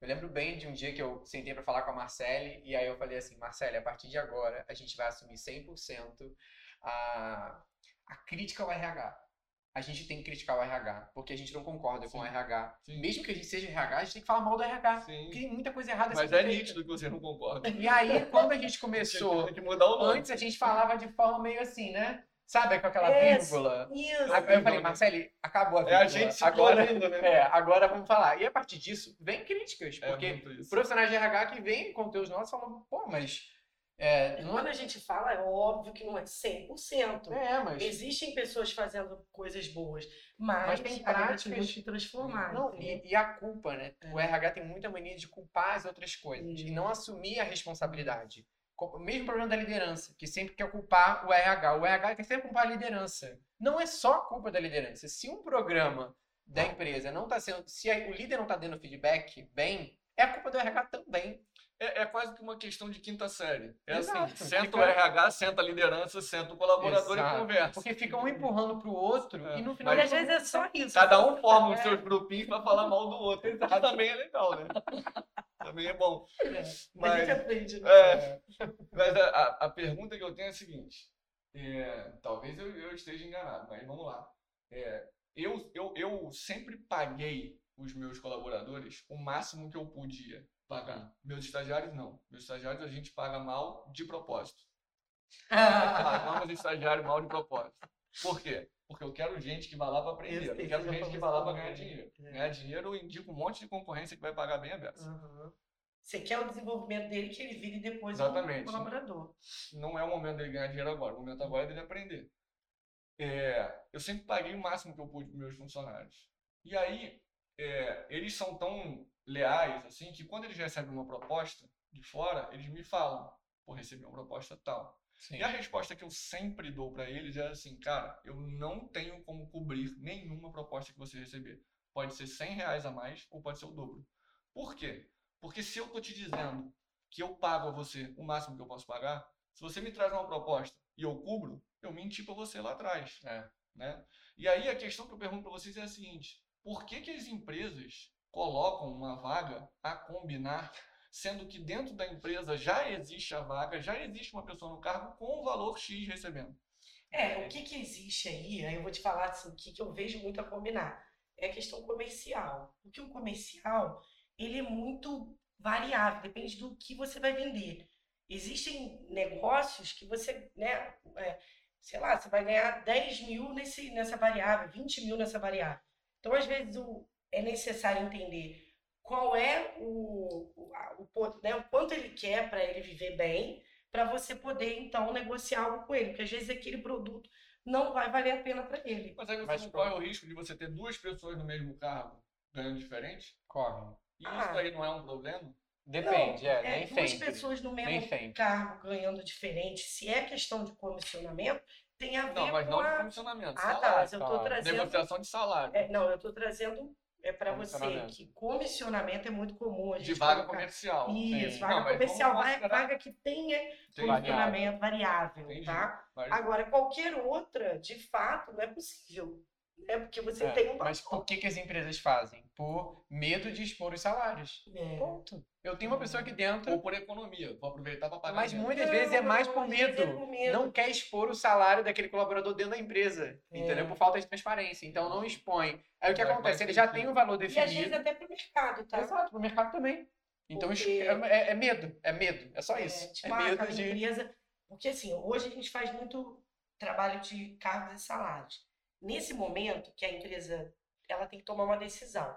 Eu lembro bem de um dia que eu sentei para falar com a Marcele, e aí eu falei assim, Marcele, a partir de agora a gente vai assumir 100% a, a crítica ao RH. A gente tem que criticar o RH, porque a gente não concorda com o Sim. RH. Sim. Mesmo que a gente seja RH, a gente tem que falar mal do RH. Sim. Porque tem muita coisa errada Mas é feita. nítido que você não concorda. E aí, quando a gente começou, Tem que mudar o nome. antes a gente falava de forma meio assim, né? Sabe, com aquela É, vírgula. Isso. Aí eu falei, Marcele, acabou a É vírgula. a gente se agora, correndo, né? é, agora vamos falar. E a partir disso, vem críticas. É Porque isso. profissionais de RH que vêm com teus nossos falam, pô, mas. É, não Quando a gente fala, é óbvio que não é 100%. é, mas. Existem pessoas fazendo coisas boas, mas, Mas tem a gente práticas- que transformar. Não, e, e a culpa, né? O É. RH tem muita mania de culpar as outras coisas e não assumir a responsabilidade. O mesmo problema da liderança, que sempre quer culpar o RH. O RH quer sempre culpar a liderança. Não é só culpa da liderança. Se um programa da empresa não está sendo. Se o líder não está dando feedback bem, é a culpa do RH também. É, é quase que uma questão de quinta série. É Exato, assim, senta fica- o RH, senta a liderança, senta o colaborador Exato. e conversa. Porque fica um empurrando pro outro É. e no final. Mas às vezes é só isso. Cada um forma os É. seus grupinhos para falar mal do outro. Que também é legal, né? Também é bom. É. Mas a Mas- gente aprende. né? É, mas a, a, a pergunta que eu tenho é a seguinte: é, talvez eu, eu esteja enganado, mas vamos lá. É, eu, eu, eu sempre paguei os meus colaboradores o máximo que eu podia pagar. Meus estagiários não. Meus estagiários a gente paga mal de propósito. Pagamos estagiário mal de propósito. Por quê? Porque eu quero gente que vá lá para aprender. Eu quero gente que vá lá para ganhar dinheiro. É. Ganhar dinheiro eu indico um monte de concorrência que vai pagar bem a beça. Aham. Você quer o desenvolvimento dele que ele vire depois Exatamente. um colaborador. não é o momento dele ganhar dinheiro agora, o momento agora é dele aprender. É, eu sempre paguei o máximo que eu pude para meus funcionários. E aí, é, eles são tão leais assim que quando eles recebem uma proposta de fora, eles me falam: pô, recebi uma proposta tal. Sim. E a resposta que eu sempre dou para eles é assim: cara, eu não tenho como cobrir nenhuma proposta que você receber. Pode ser 100 reais a mais ou pode ser o dobro. Por quê? Porque se eu tô te dizendo que eu pago a você o máximo que eu posso pagar, se você me traz uma proposta e eu cubro, eu menti para você lá atrás. É. Né? E aí a questão que eu pergunto para vocês é a seguinte: por que, que as empresas colocam uma vaga a combinar, sendo que dentro da empresa já existe a vaga, já existe uma pessoa no cargo com o valor X recebendo? É, o que que existe aí, aí eu vou te falar assim, o que que eu vejo muito a combinar, é a questão comercial. Porque o comercial, ele é muito variável, depende do que você vai vender. Existem negócios que você, né, é, sei lá, você vai ganhar 10 mil nesse, nessa variável, 20 mil nessa variável. Então, às vezes, o, é necessário entender qual é o, o, o né, o quanto ele quer para ele viver bem, para você poder, então, negociar algo com ele. Porque, às vezes, aquele produto não vai valer a pena para ele. Mas aí você Mas não corre o risco de você ter duas pessoas no mesmo cargo ganhando diferente? Corre. E Ah. isso aí não é um problema? Depende, Não, é, nem duas sempre. pessoas no mesmo cargo ganhando diferente, se é questão de comissionamento, tem a ver Não, mas com não de a... comissionamento. Ah, tá, salário. mas eu tô salário. trazendo... Negociação de salário. É, não, eu tô trazendo é para você que comissionamento é muito comum a gente de vaga colocar- comercial. Isso, Sim. vaga Não, comercial, vaga, vaga que tenha Tem comissionamento variável, Entendi. tá? Agora, qualquer outra, de fato, não é possível. É porque você É, tem um Mas por que, que as empresas fazem? Por medo de expor os salários. É. Ponto. Eu tenho uma pessoa aqui dentro, Ou por economia. Vou aproveitar para pagar. mas muitas vezes é mais por é medo. por medo. Não quer expor o salário daquele colaborador dentro da empresa. É. Entendeu? Por falta de transparência. Então não expõe. Aí o que acontece? Ele já tem o valor E às vezes definido. até pro mercado, tá? Exato, pro mercado também. Então Porque- isso é, é- é medo, é medo, é só isso. É, tipo, É medo de. empresa. Porque assim, hoje a gente faz muito trabalho de cargos e salários. Nesse momento que a empresa ela tem que tomar uma decisão.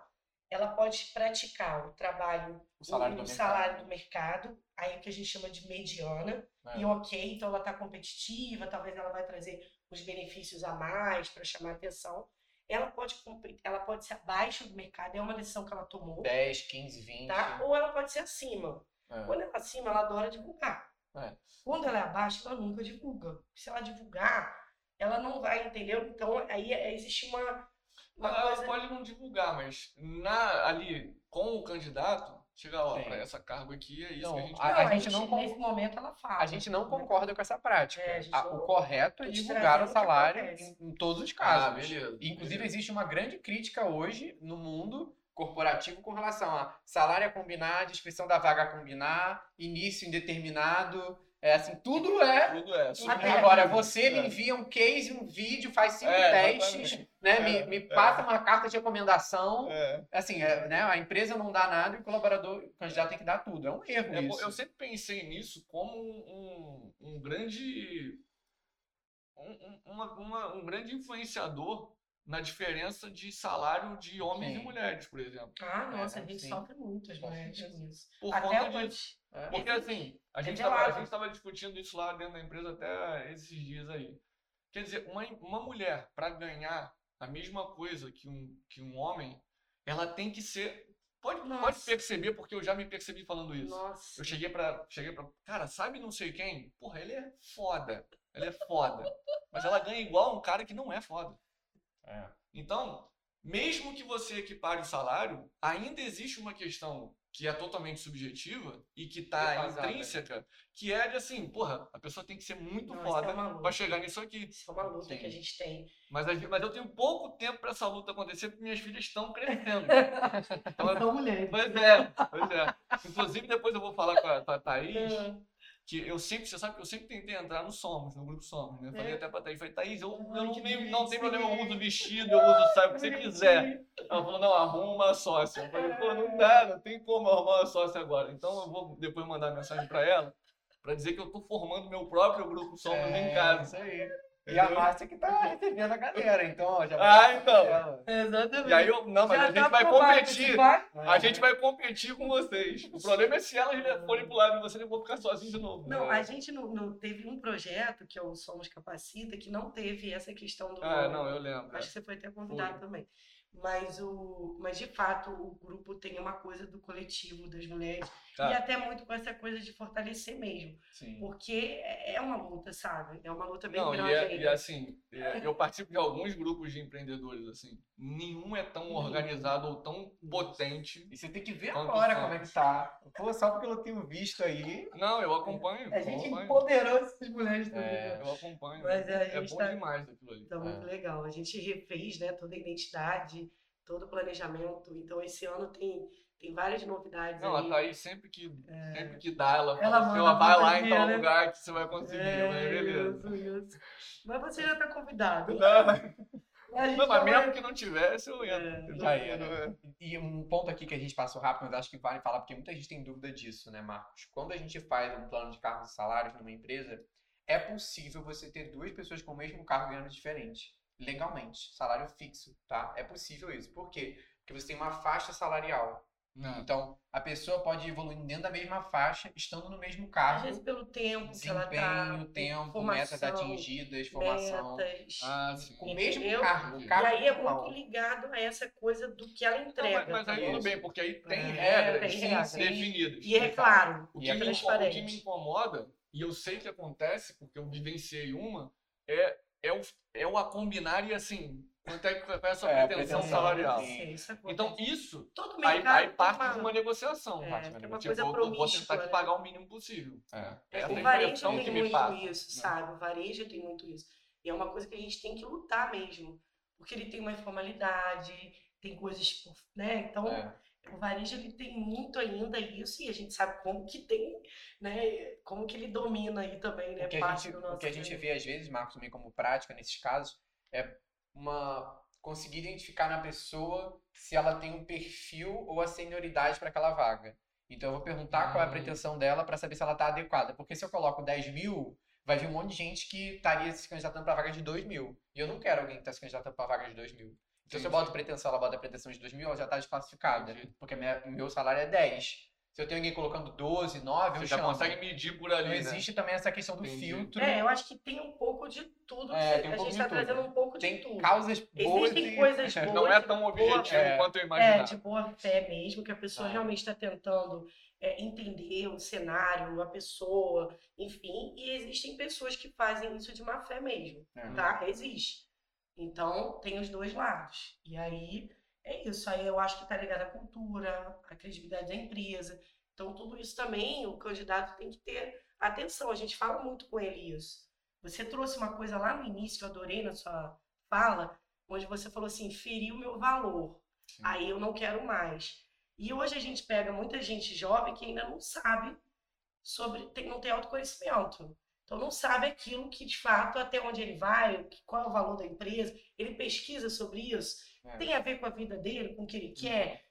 Ela pode praticar o trabalho, O salário do o mercado. salário do mercado, aí que a gente chama de mediana, É. e ok, então ela está competitiva, talvez ela vai trazer os benefícios a mais para chamar atenção. Ela pode, ela pode ser abaixo do mercado, é uma decisão que ela tomou, 10, 15, 20. tá? Ou ela pode ser acima. É. Quando ela é acima, ela adora divulgar. É. Quando ela é abaixo, ela nunca divulga. Se ela divulgar, ela não vai, entendeu? Então, aí existe uma, uma Ela coisa... pode não divulgar, mas na, ali com o candidato, chega lá, para essa cargo aqui, é isso Não, que a gente a- a gente não nesse momento, ela fala. A gente não né? concorda com essa prática. É, a o correto é divulgar o salário em, em todos os Ah, casos. beleza. Inclusive, beleza. existe uma grande crítica hoje no mundo corporativo com relação a salário a combinar, descrição da vaga a combinar, início indeterminado. É assim, tudo é. Tudo é. tudo é. Agora, você me É. envia um case, um vídeo, faz cinco É, testes, né? É, me, me é. passa uma carta de recomendação. É. Assim, é, né? A empresa não dá nada e o colaborador, o candidato tem que dar tudo. É um erro É, isso. eu sempre pensei nisso como um, um, um grande um, um- uma- uma- um grande influenciador na diferença de salário de homens Sim. e mulheres, por exemplo. Ah, nossa, É, a gente sim. sofre muito as Com mulheres certeza. nisso. Por Até conta hoje. disso. É. Porque assim, a gente Revelado. estava discutindo isso lá dentro da empresa até esses dias aí. Quer dizer, uma, uma mulher, para ganhar a mesma coisa que um, que um homem, ela tem que ser. Pode, pode perceber, porque eu já me percebi falando isso. Nossa. Eu cheguei pra, cheguei pra. Cara, sabe não sei quem? Porra, ele é foda. Ele é foda. Mas ela ganha igual um cara que não é foda. É. Então, mesmo que você equipare o salário, ainda existe uma questão que é totalmente subjetiva e que tá Defasada. intrínseca, que é de assim, porra, a pessoa tem que ser muito Não, foda é uma luta. pra chegar nisso aqui. Isso é uma luta Sim. que a gente tem. Mas, mas eu tenho pouco tempo pra essa luta acontecer porque minhas filhas estão crescendo. Então, mulheres. pois é, pois é. Inclusive, depois eu vou falar com a, com a Thaís, É. que eu sempre, você sabe que eu sempre tentei entrar no Somos, no grupo Somos, né? Falei É. até pra Thaís, falei, Thaís, eu, eu não, tenho, não tem bonitinho. problema, eu uso vestido, eu uso saia, o que você quiser. Ela falou, não, arruma uma sócia. Eu falei, pô, não dá, não tem como arrumar uma sócia agora. Então eu vou depois mandar mensagem pra ela, pra dizer que eu tô formando meu próprio grupo Somos em É, casa. Isso aí. E a? Márcia que tá recebendo a galera, então, ó, já vai Ah, então. Exatamente. E aí eu, não, mas Já a gente tá vai competir. vai? A gente vai competir com vocês. O problema é se elas forem pro lado de vocês, eu vou ficar sozinho de novo. Não, a gente não, não- teve um projeto que é o Somos Capacita que não teve essa questão do. Ah, não, eu lembro. Acho que você foi até convidado Foi. também. Mas, o, mas, de fato, o grupo tem uma coisa do coletivo das mulheres. Tá. E até muito com essa coisa de fortalecer mesmo. Sim. Porque é é uma luta, sabe? É uma luta bem Não, e, grande. é, ainda. e assim, é, eu participo de alguns grupos de empreendedores, assim. Nenhum é tão organizado ou tão potente. E você tem que ver agora como é que tá. Pô, só porque eu tenho visto aí. Não, eu acompanho. A eu gente acompanho. empoderou essas mulheres também. É. né? Eu acompanho. Mas a é gente bom tá- demais aquilo ali. Então, muito legal. A gente refez né, toda a identidade, todo o planejamento. Então, esse ano tem, tem várias novidades. Não, a aí. Thaís sempre que, sempre que dá, ela É. Ela fala assim, manda ó, vai lá em tal né? lugar que você vai conseguir. É, falei, beleza. isso, isso. Mas você já está convidado. Não, mas vai- mesmo que não tivesse, eu entro. É, Já era. E um ponto aqui que a gente passou rápido, mas acho que vale falar, porque muita gente tem dúvida disso, né, Marcos? Quando a gente faz um plano de cargos e salários numa empresa, é possível você ter duas pessoas com o mesmo cargo ganhando diferente. Legalmente. Salário fixo, tá? É possível isso. Por quê? Porque você tem uma faixa salarial. Não. Então, a pessoa pode ir evoluindo dentro da mesma faixa, estando no mesmo Às cargo. vezes pelo tempo que ela Desempenho, tá, tempo, metas formação, atingidas, formação. metas. Ah. Com o mesmo Entendeu? cargo. O E E aí é muito ligado a essa coisa do que ela Não, entrega. mas, mas aí também. tudo bem, porque aí tem É, regras tem regras. definidas. E é claro, O e que, é me, inco- o que me incomoda, e eu sei que acontece, porque eu vivenciei uma, é, é, o, é o a combinar e assim, quanto é que qual é a sua É, a pretensão pretensão, salarial. sim. Isso acontece. Então, isso, todo aí, mercado aí parte uma- de uma negociação. É, parte de uma negociação. coisa Tipo, eu, vou tentar te né? pagar o mínimo possível. É. Essa O é a varejo tem que muito passa. isso, né? sabe? O varejo tem muito isso. E é uma coisa que a gente tem que lutar mesmo. Porque ele tem uma informalidade, tem coisas, né? Então, É. o varejo ele tem muito ainda isso e a gente sabe como que tem, né? Como que ele domina aí também, né? O que, a gente, do o que a gente vê às vezes, Marcos, também como prática nesses casos, é uma conseguir identificar na pessoa se ela tem um perfil ou a senioridade para aquela vaga. Então eu vou perguntar qual é a Hum. pretensão dela para saber se ela está adequada. Porque se eu coloco 10 mil, vai vir um monte de gente que estaria se candidatando para vaga de 2 mil. E eu não quero alguém que está se candidatando para vaga de 2 mil. Então se eu Entendi. boto pretensão, ela bota pretensão de 2 mil, ela já está desclassificada. Entendi. Porque minha- meu salário é 10. Se eu tenho alguém colocando 12, 9, Você eu já chamo. consegue medir por ali, Não né? existe também essa questão do Entendi. filtro. É, eu acho que tem um pouco de tudo. É, tem um a gente de está trazendo um pouco de Tem tudo. causas boas Existem e... coisas boas. Não é tão boa- objetivo é. quanto eu É, imaginava. de boa fé mesmo, que a pessoa Ah. realmente está tentando é, entender o cenário, a pessoa, enfim. E existem pessoas que fazem isso de má fé mesmo, É. tá? Existe. Então, tem os dois lados. E aí, é isso. Aí eu acho que tá ligado à cultura, à credibilidade da empresa. Então, tudo isso também, o candidato tem que ter atenção. A gente fala muito com ele isso. Você trouxe uma coisa lá no início, que eu adorei na sua fala, onde você falou assim, feriu o meu valor. Sim. Aí eu não quero mais. E hoje a gente pega muita gente jovem que ainda não sabe sobre, tem, não tem autoconhecimento. Então não sabe aquilo que de fato até onde ele vai, qual é o valor da empresa. Ele pesquisa sobre isso, É. tem a ver com a vida dele, com o que ele quer.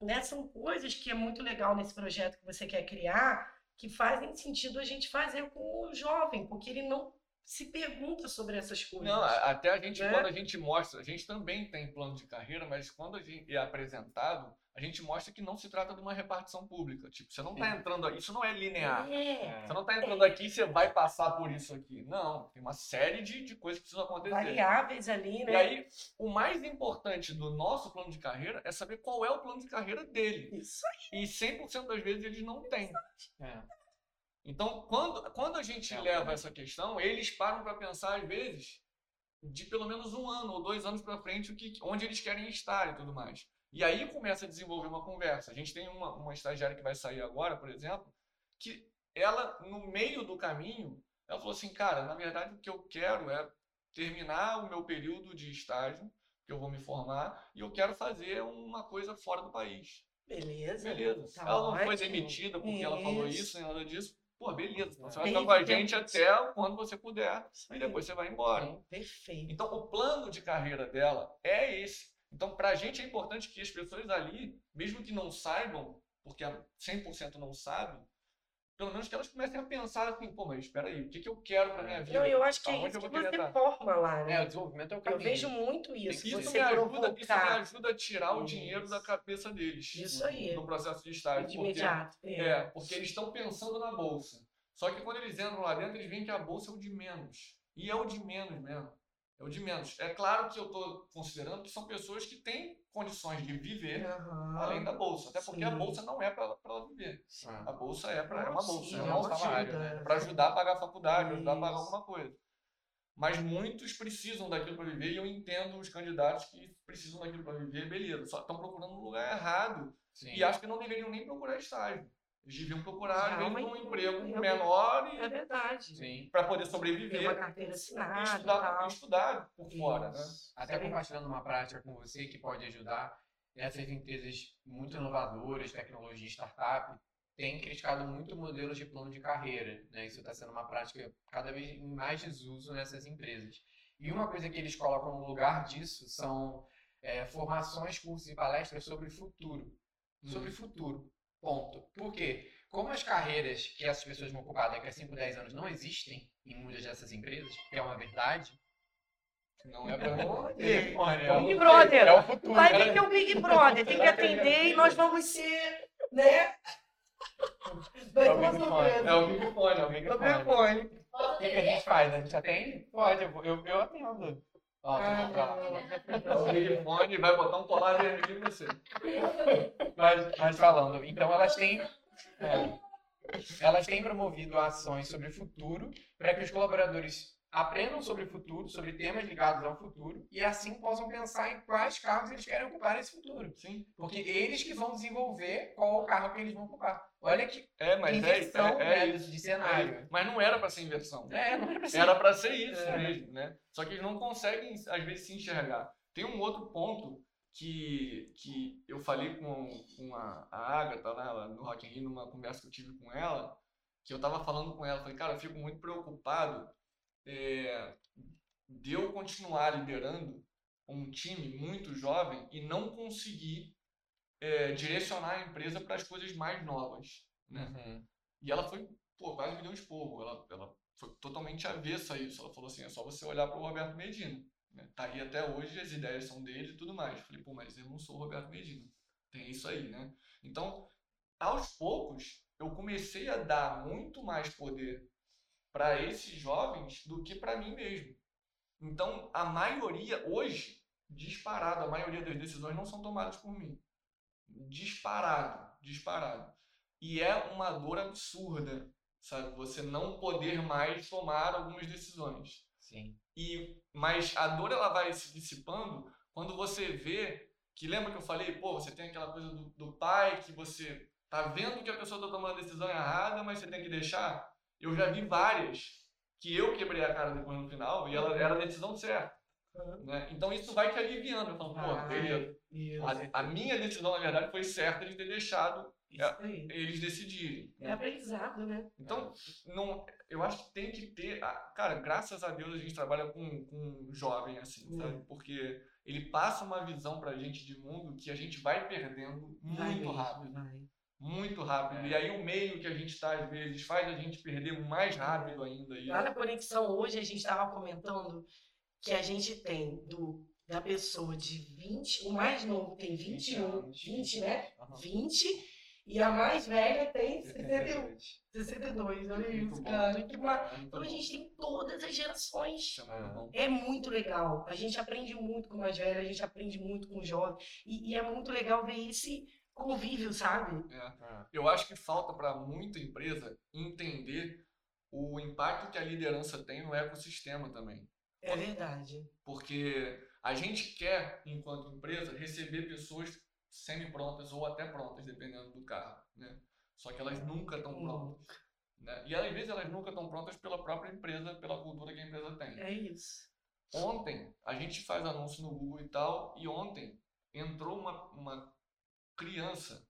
Né? São coisas que é muito legal nesse projeto que você quer criar, que fazem sentido a gente fazer com o jovem, porque ele não se pergunta sobre essas coisas. Não, até a gente, Né? quando a gente mostra, a gente também tem plano de carreira, mas quando a gente é apresentado, a gente mostra que não se trata de uma repartição pública. Tipo, você não está Sim. entrando, isso não é linear. É. Você não está entrando aqui e você vai passar por isso aqui. Não, tem uma série de, de coisas que precisam acontecer. Variáveis ali, né? E aí, o mais importante do nosso plano de carreira é saber qual é o plano de carreira dele. Isso aí. E 100% das vezes eles não têm. É. Então, quando, quando a gente É. leva essa questão, eles param para pensar, às vezes, de pelo menos um ano ou dois anos para frente, o que, onde eles querem estar e tudo mais. E aí começa a desenvolver uma conversa. A gente tem uma, uma estagiária que vai sair agora, por exemplo, que ela, no meio do caminho, ela falou assim, cara, na verdade o que eu quero é terminar o meu período de estágio, que eu vou me formar, e eu quero fazer uma coisa fora do país. Beleza. Beleza. Tá ela não foi ótimo. demitida porque ela falou Isso. isso, nem nada disso. Pô, beleza. Então você vai ficar com a gente até quando você puder. Isso E depois você vai embora. Perfeito. Então, o plano de carreira dela é esse. Então, para a gente é importante que as pessoas ali, mesmo que não saibam, porque a 100% não sabem, pelo menos que elas comecem a pensar assim, pô, mas espera aí, o que, que eu quero para minha vida? Não, eu acho que é isso eu que você estar? forma lá, É, o né? desenvolvimento é o Eu caminho. vejo muito isso. Isso Você me, ajuda, isso me ajuda a tirar o dinheiro Isso. da cabeça deles. Isso aí. No processo de estágio. de porque- imediato. É, porque eles estão pensando na bolsa. Só que quando eles entram lá dentro, eles veem que a bolsa é o de menos. E é o de menos mesmo. É o de menos. É claro que eu estou considerando que são pessoas que têm condições de viver Aham. além da bolsa. Até porque a Sim. bolsa não é para ela viver. Ah. A bolsa é, pra, é uma bolsa. Sim, É é um um auxílio. salário, né? Para ajudar a pagar a faculdade, ajudar a pagar alguma coisa. Mas muitos precisam daquilo para viver e eu entendo os candidatos que precisam daquilo para viver, beleza. Só estão procurando um lugar errado Sim. e acho que não deveriam nem procurar estágio. Eles deviam procurar, às vezes, Realmente, um emprego eu- menor É e verdade. Sim. para poder Ter uma sobreviver carteira assinada e estudar, e estudar por fora, né? Até compartilhando uma prática com você que pode ajudar essas empresas muito inovadoras, tecnologia, startup, têm criticado muito modelos de plano de carreira. Né? Isso está sendo uma prática cada vez em mais desuso nessas empresas. E uma coisa que eles colocam no lugar disso são é, formações, cursos e palestras sobre futuro. Sobre futuro. Ponto. Por quê? Como as carreiras que essas pessoas vão ocupar daqui a 5, 10 anos não existem em muitas dessas empresas, que é uma verdade, Não é para Big é o- Brother. É o futuro. Vai ter que ter o Big Brother, tem que atender e nós vamos ser, né? Vai É o surpresa. É o Big Fone, é o Big É o Fone. Big Fone. O que, a gente faz? A gente atende? Pode, eu, eu, eu atendo. Ó, Ah, o Big Fone vai botar um colar vermelho em você. Mas, mas falando, então elas têm. é, elas têm promovido ações sobre o futuro para que os colaboradores aprendam sobre o futuro, sobre temas ligados ao futuro, e assim possam pensar em quais cargos eles querem ocupar nesse futuro. Sim. Porque eles que vão desenvolver qual o carro que eles vão ocupar. Olha que É, mas é, inversão é, é né, isso. de cenário. Mas não era para ser inversão. É, não era pra ser. Era para ser isso É. mesmo, né? Só que eles não conseguem, às vezes, se enxergar. Tem um outro ponto que, que eu falei com, com a, a Agatha lá lá no Rock in Rio, numa conversa que eu tive com ela, que eu tava falando com ela, falei, cara, eu fico muito preocupado é, de eu continuar liderando um time muito jovem e não conseguir é, direcionar a empresa para as coisas mais novas, né? Uhum. E ela foi, pô, quase me deu um esporro. Ela, ela foi totalmente avessa a isso. Ela falou assim: é só você olhar para o Roberto Medina. Né? Tá aí até hoje, as ideias são dele e tudo mais. Eu falei, pô, mas eu não sou o Roberto Medina. Tem isso aí, né? Então, aos poucos, eu comecei a dar muito mais poder para esses jovens do que para mim mesmo. Então, a maioria, hoje, disparado, a maioria das decisões não são tomadas por mim. Disparado, disparado. E é uma dor absurda, sabe? Você não poder mais tomar algumas decisões. Sim. E mas a dor ela vai se dissipando quando você vê que lembra que eu falei, pô, você tem aquela coisa do, do pai que você tá vendo que a pessoa tá tomando a decisão errada, mas você tem que deixar. Eu já vi várias que eu quebrei a cara depois no final e ela era a decisão certa, né? Então isso vai te aliviando, eu falo, pô, Vai. beleza. A, a minha decisão na verdade foi certa de ter deixado aí. eles decidirem. É aprendizado, né? Então, não, eu acho que tem que ter. ah, Cara, graças a Deus a gente trabalha com, com um jovem assim, Hum. sabe? Porque ele passa uma visão pra gente de mundo que a gente vai perdendo Vai muito mesmo, rápido. vai. Muito rápido. É. E aí o meio que a gente está, às vezes, faz a gente perder mais rápido ainda. Lá na conexão hoje a gente estava comentando que a gente tem do, da pessoa de 20, o mais novo tem 21, anos. 20, né? Aham. 20, e a mais velha tem 61, 62. 62. Olha Muito isso, bom. cara. Que ma... Muito Então a gente tem todas as gerações. É. É muito legal. A gente aprende muito com o mais velho, a gente aprende muito com o jovem. E, e é muito legal ver esse convívio, sabe? É. Ah, Eu acho que falta para muita empresa entender o impacto que a liderança tem no ecossistema também. É verdade. Porque a gente quer, enquanto empresa, receber pessoas semi-prontas ou até prontas, dependendo do carro, né? Só que elas nunca estão prontas. Né? E às vezes elas nunca estão prontas pela própria empresa, pela cultura que a empresa tem. É isso. Ontem, a gente faz anúncio no Google e tal, e ontem entrou uma, uma criança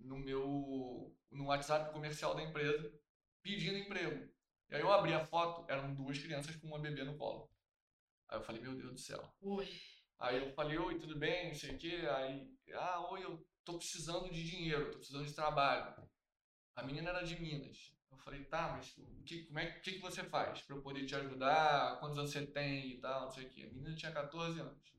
no meu no WhatsApp comercial da empresa pedindo emprego. E aí eu abri a foto, eram duas crianças com uma bebê no colo. Aí eu falei, meu Deus do céu. Ui. Aí eu falei, oi, tudo bem? Não sei o quê. Aí, ah, oi, eu tô precisando de dinheiro, tô precisando de trabalho. A menina era de Minas. Eu falei, tá, mas o que, como é, que, que você faz para eu poder te ajudar? Quantos anos você tem e tal, não sei o quê. A menina tinha 14 anos.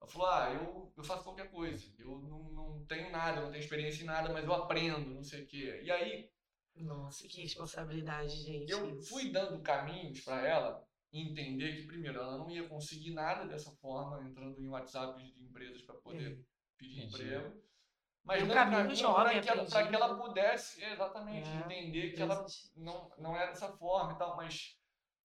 Ela falou, ah, eu, eu faço qualquer coisa. Eu não, não tenho nada, não tenho experiência em nada, mas eu aprendo, não sei o quê. E aí... Nossa, que responsabilidade, gente. Eu fui dando caminhos para ela entender que, primeiro, ela não ia conseguir nada dessa forma, entrando em WhatsApp de empresas para poder é. pedir Entendi. emprego. Mas não para que, ela, que ela pudesse exatamente é. entender que ela não, não é dessa forma e tal. Mas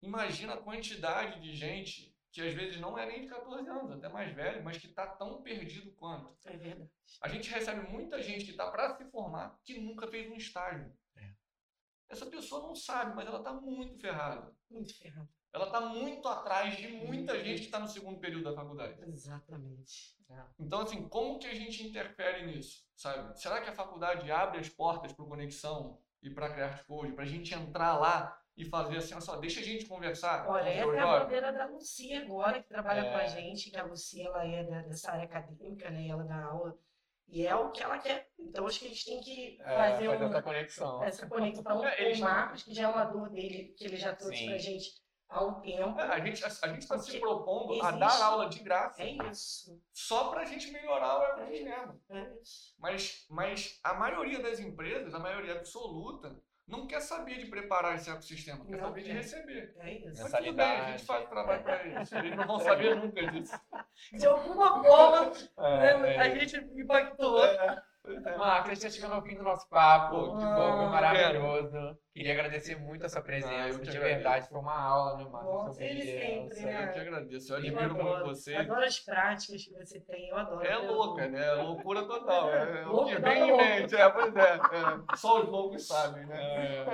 imagina a quantidade de gente que às vezes não é nem de 14 anos, até mais velho, mas que está tão perdido quanto. É verdade. A gente recebe muita gente que está para se formar que nunca fez um estágio. É. Essa pessoa não sabe, mas ela está muito ferrada. Muito ferrada ela está muito atrás de muita gente que está no segundo período da faculdade. Exatamente. É. Então, assim, como que a gente interfere nisso, sabe? Será que a faculdade abre as portas para conexão e para Create Code, para a gente entrar lá e fazer assim, só deixa a gente conversar. Olha, essa é a bandeira da Lucia agora, que trabalha é. com a gente, que a Lucia, ela é dessa área acadêmica, né? Ela dá aula e é o que ela quer. Então acho que a gente tem que é, fazer, um, essa conexão. Essa conexão é, com o Marcos, que já é uma dor dele, que ele já trouxe Sim. pra gente há um tempo. É, a gente a, a está se propondo existe, a dar aula de graça. É isso. Só para a gente melhorar o ecossistema. É, é isso. Mas, mas a maioria das empresas, a maioria absoluta, não quer saber de preparar esse ecossistema, quer saber de receber. É isso. Mas tudo bem, a gente faz o trabalho para eles. Eles não vão saber nunca disso. De alguma forma, é, né, a gente impactou. É. É. Marcos, a gente está chegando ao fim do nosso papo. que bom, foi maravilhoso. Queria agradecer muito a sua presença. Ah, de verdade, foi uma aula, né, Marcos? Ele sempre, né? Eu que agradeço. Eu admiro muito você. Adoro as práticas que você tem, eu adoro. É louca, né? É loucura total. É, é o que vem em mente. É, pois é, é. Só os loucos sabem, né? É.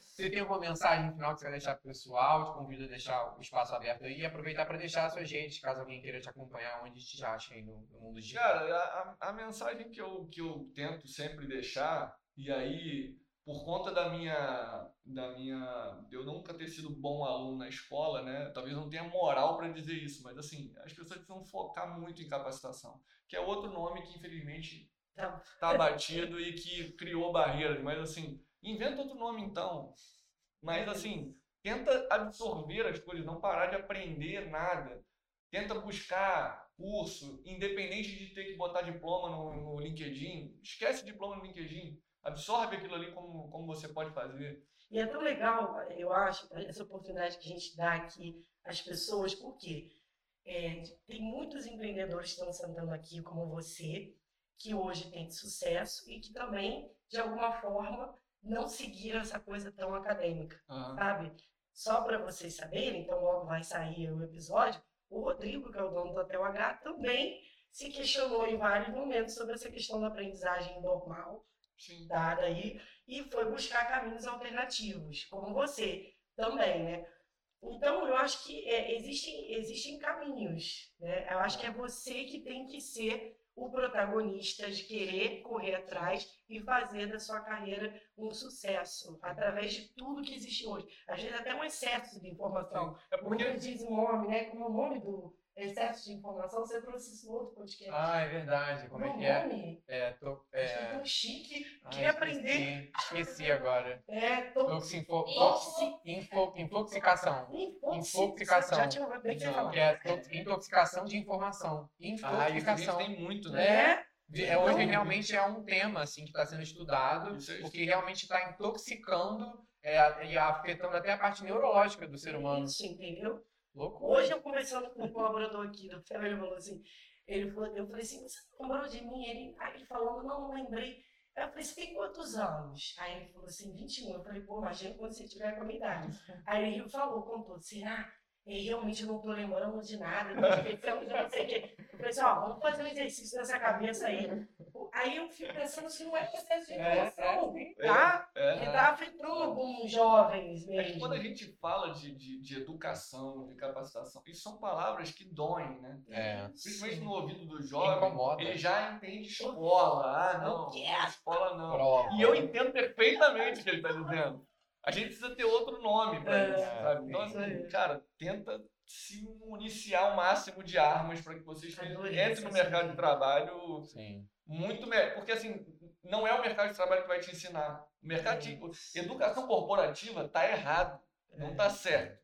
Você tem alguma mensagem final que você quer deixar pro pessoal? Te convido a deixar o espaço aberto aí e aproveitar para deixar a sua gente, caso alguém queira te acompanhar, onde te acha aí no, no mundo digital. Cara, a, a mensagem que eu, que eu tento sempre deixar, e aí por conta da minha da minha eu nunca ter sido bom aluno na escola, né? Talvez não tenha moral para dizer isso, mas assim, as pessoas precisam focar muito em capacitação, que é outro nome que infelizmente tá, tá batido e que criou barreiras, mas assim, inventa outro nome então. Mas assim, tenta absorver as coisas, não parar de aprender nada. Tenta buscar curso, independente de ter que botar diploma no, no LinkedIn. Esquece diploma no LinkedIn absorve aquilo ali como, como você pode fazer. E é tão legal, eu acho, essa oportunidade que a gente dá aqui às pessoas, porque é, tem muitos empreendedores que estão sentando aqui, como você, que hoje tem sucesso e que também, de alguma forma, não seguiram essa coisa tão acadêmica, uhum. sabe? Só para vocês saberem, então logo vai sair o episódio, o Rodrigo, que é o dono do Hotel H, também se questionou em vários momentos sobre essa questão da aprendizagem normal, Sim. dada aí e foi buscar caminhos alternativos, como você também, né? Então, eu acho que é, existem, existem caminhos, né? Eu acho que é você que tem que ser o protagonista de querer correr atrás e fazer da sua carreira um sucesso, através de tudo que existe hoje. Às vezes até um excesso de informação. É porque... Como diz o nome, né? Como o nome do, excesso de informação, você trouxe isso no outro podcast. Ah, é verdade. Como é que é? É, tô, é... tão chique. Ah, Queria aprender. Esqueci agora. É, tô... Toxinfo... Toxi... Info... Infoxicação. Infoxicação. Já tinha bem que é intoxicação de informação. Infoxicação. Ah, tem muito, né? É. É, hoje realmente é um tema assim que está sendo estudado, porque realmente está intoxicando é, e afetando até a parte neurológica do ser humano. Isso, entendeu? Loucura. Hoje eu conversando com um colaborador aqui do FEB, ele falou assim, ele falou, eu falei assim, você lembrou de mim? Ele, aí ele falou, não, não lembrei. Aí eu falei, você tem quantos anos? Aí ele falou assim, 21. Eu falei, pô, imagina quando você tiver com a minha idade. Aí ele falou, contou, será? E realmente eu não tô lembrando de nada, esquecendo de não sei o quê. Eu falei assim, ó, vamos fazer um exercício nessa cabeça aí. Aí eu fico pensando se não é processo de É, informação, é, tá? É. Que tá afetando alguns jovens É que mesmo. quando a gente fala de, de, de educação, de capacitação, isso são palavras que doem, né? É. Principalmente no ouvido do jovem, Incomoda. ele já entende escola. Ah, não, Não escola não. Prova. E eu entendo perfeitamente o que ele está dizendo. A gente precisa ter outro nome para É, isso, sabe? Então, sim. assim, cara, tenta se municiar o máximo de armas para que vocês entrem no mercado de trabalho Sim. muito melhor. Porque, assim, não é o mercado de trabalho que vai te ensinar. O mercado de... Educação corporativa tá errado, não tá certo.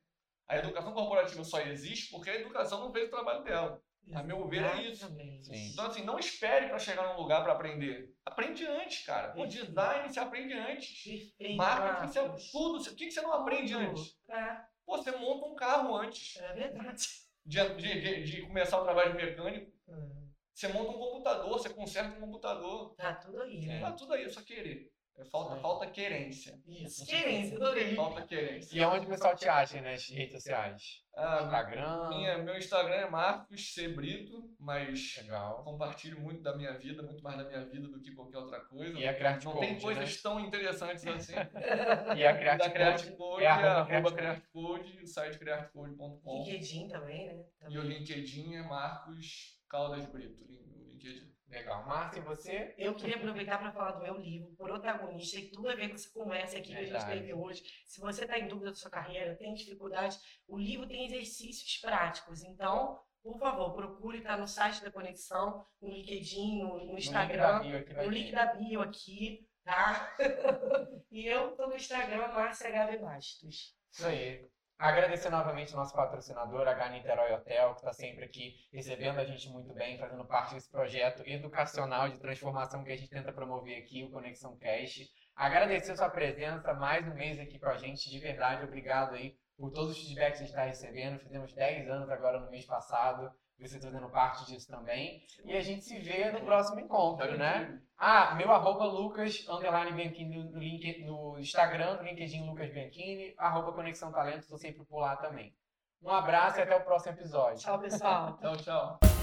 A educação corporativa só existe porque a educação não fez o trabalho dela. A meu ver, é isso. Sim. Então, assim, não espere para chegar num lugar para aprender. Aprende antes, cara. O design você aprende antes. Marketing, você, Marcos. tudo. O que você não aprende antes? É, Pô, você monta um carro antes é verdade. de, de, de- começar o trabalho de mecânico. Hum, Você monta um computador, você conserta um computador. Tá tudo aí, né? Tá tudo aí, é só querer. É falta, Sim. falta querência. Isso. Querência, adorei. Falta querência. E aonde o pessoal te acha nas redes sociais? Ah, Instagram? minha, meu Instagram é Marcos C. Brito, mas Legal. compartilho muito da minha vida, muito mais da minha vida do que qualquer outra coisa. E a Craft Não tem Code, coisas tão interessantes assim. E a da Creative Creative Code Code é é arroba arroba Creative Creative Code, o site creativecode.com. LinkedIn também, né? E o Também. LinkedIn é Marcos Caldas Brito, o LinkedIn. Legal. Márcia, e você? Eu queria aproveitar para falar do meu livro, Protagonista, e tudo a ver com essa conversa aqui que a Verdade. gente teve hoje. Se você está em dúvida da sua carreira, tem dificuldade, o livro tem exercícios práticos. Então, por favor, procure estar no site da Conexão, no LinkedIn, no, no Instagram, no link da bio aqui, tá? e eu tô no Instagram, Márcia HV Bastos. Isso aí. Agradecer novamente o nosso patrocinador, H Niterói Hotel, que está sempre aqui recebendo a gente muito bem, fazendo parte desse projeto educacional de transformação que a gente tenta promover aqui, o Conexão Cast. Agradecer a sua presença, mais um mês aqui com a gente, de verdade, obrigado aí por todos os feedbacks que a gente está recebendo. Fizemos 10 anos agora no mês passado, você está fazendo parte disso também. E a gente se vê no próximo encontro, né? Ah, meu arroba Lucas, underline Bianchini no, link, no Instagram, no LinkedIn Lucas Bianchini, arroba Conexão Talento, estou sempre por lá também. Um abraço e até o próximo episódio. Tchau, pessoal. Tchau, tchau.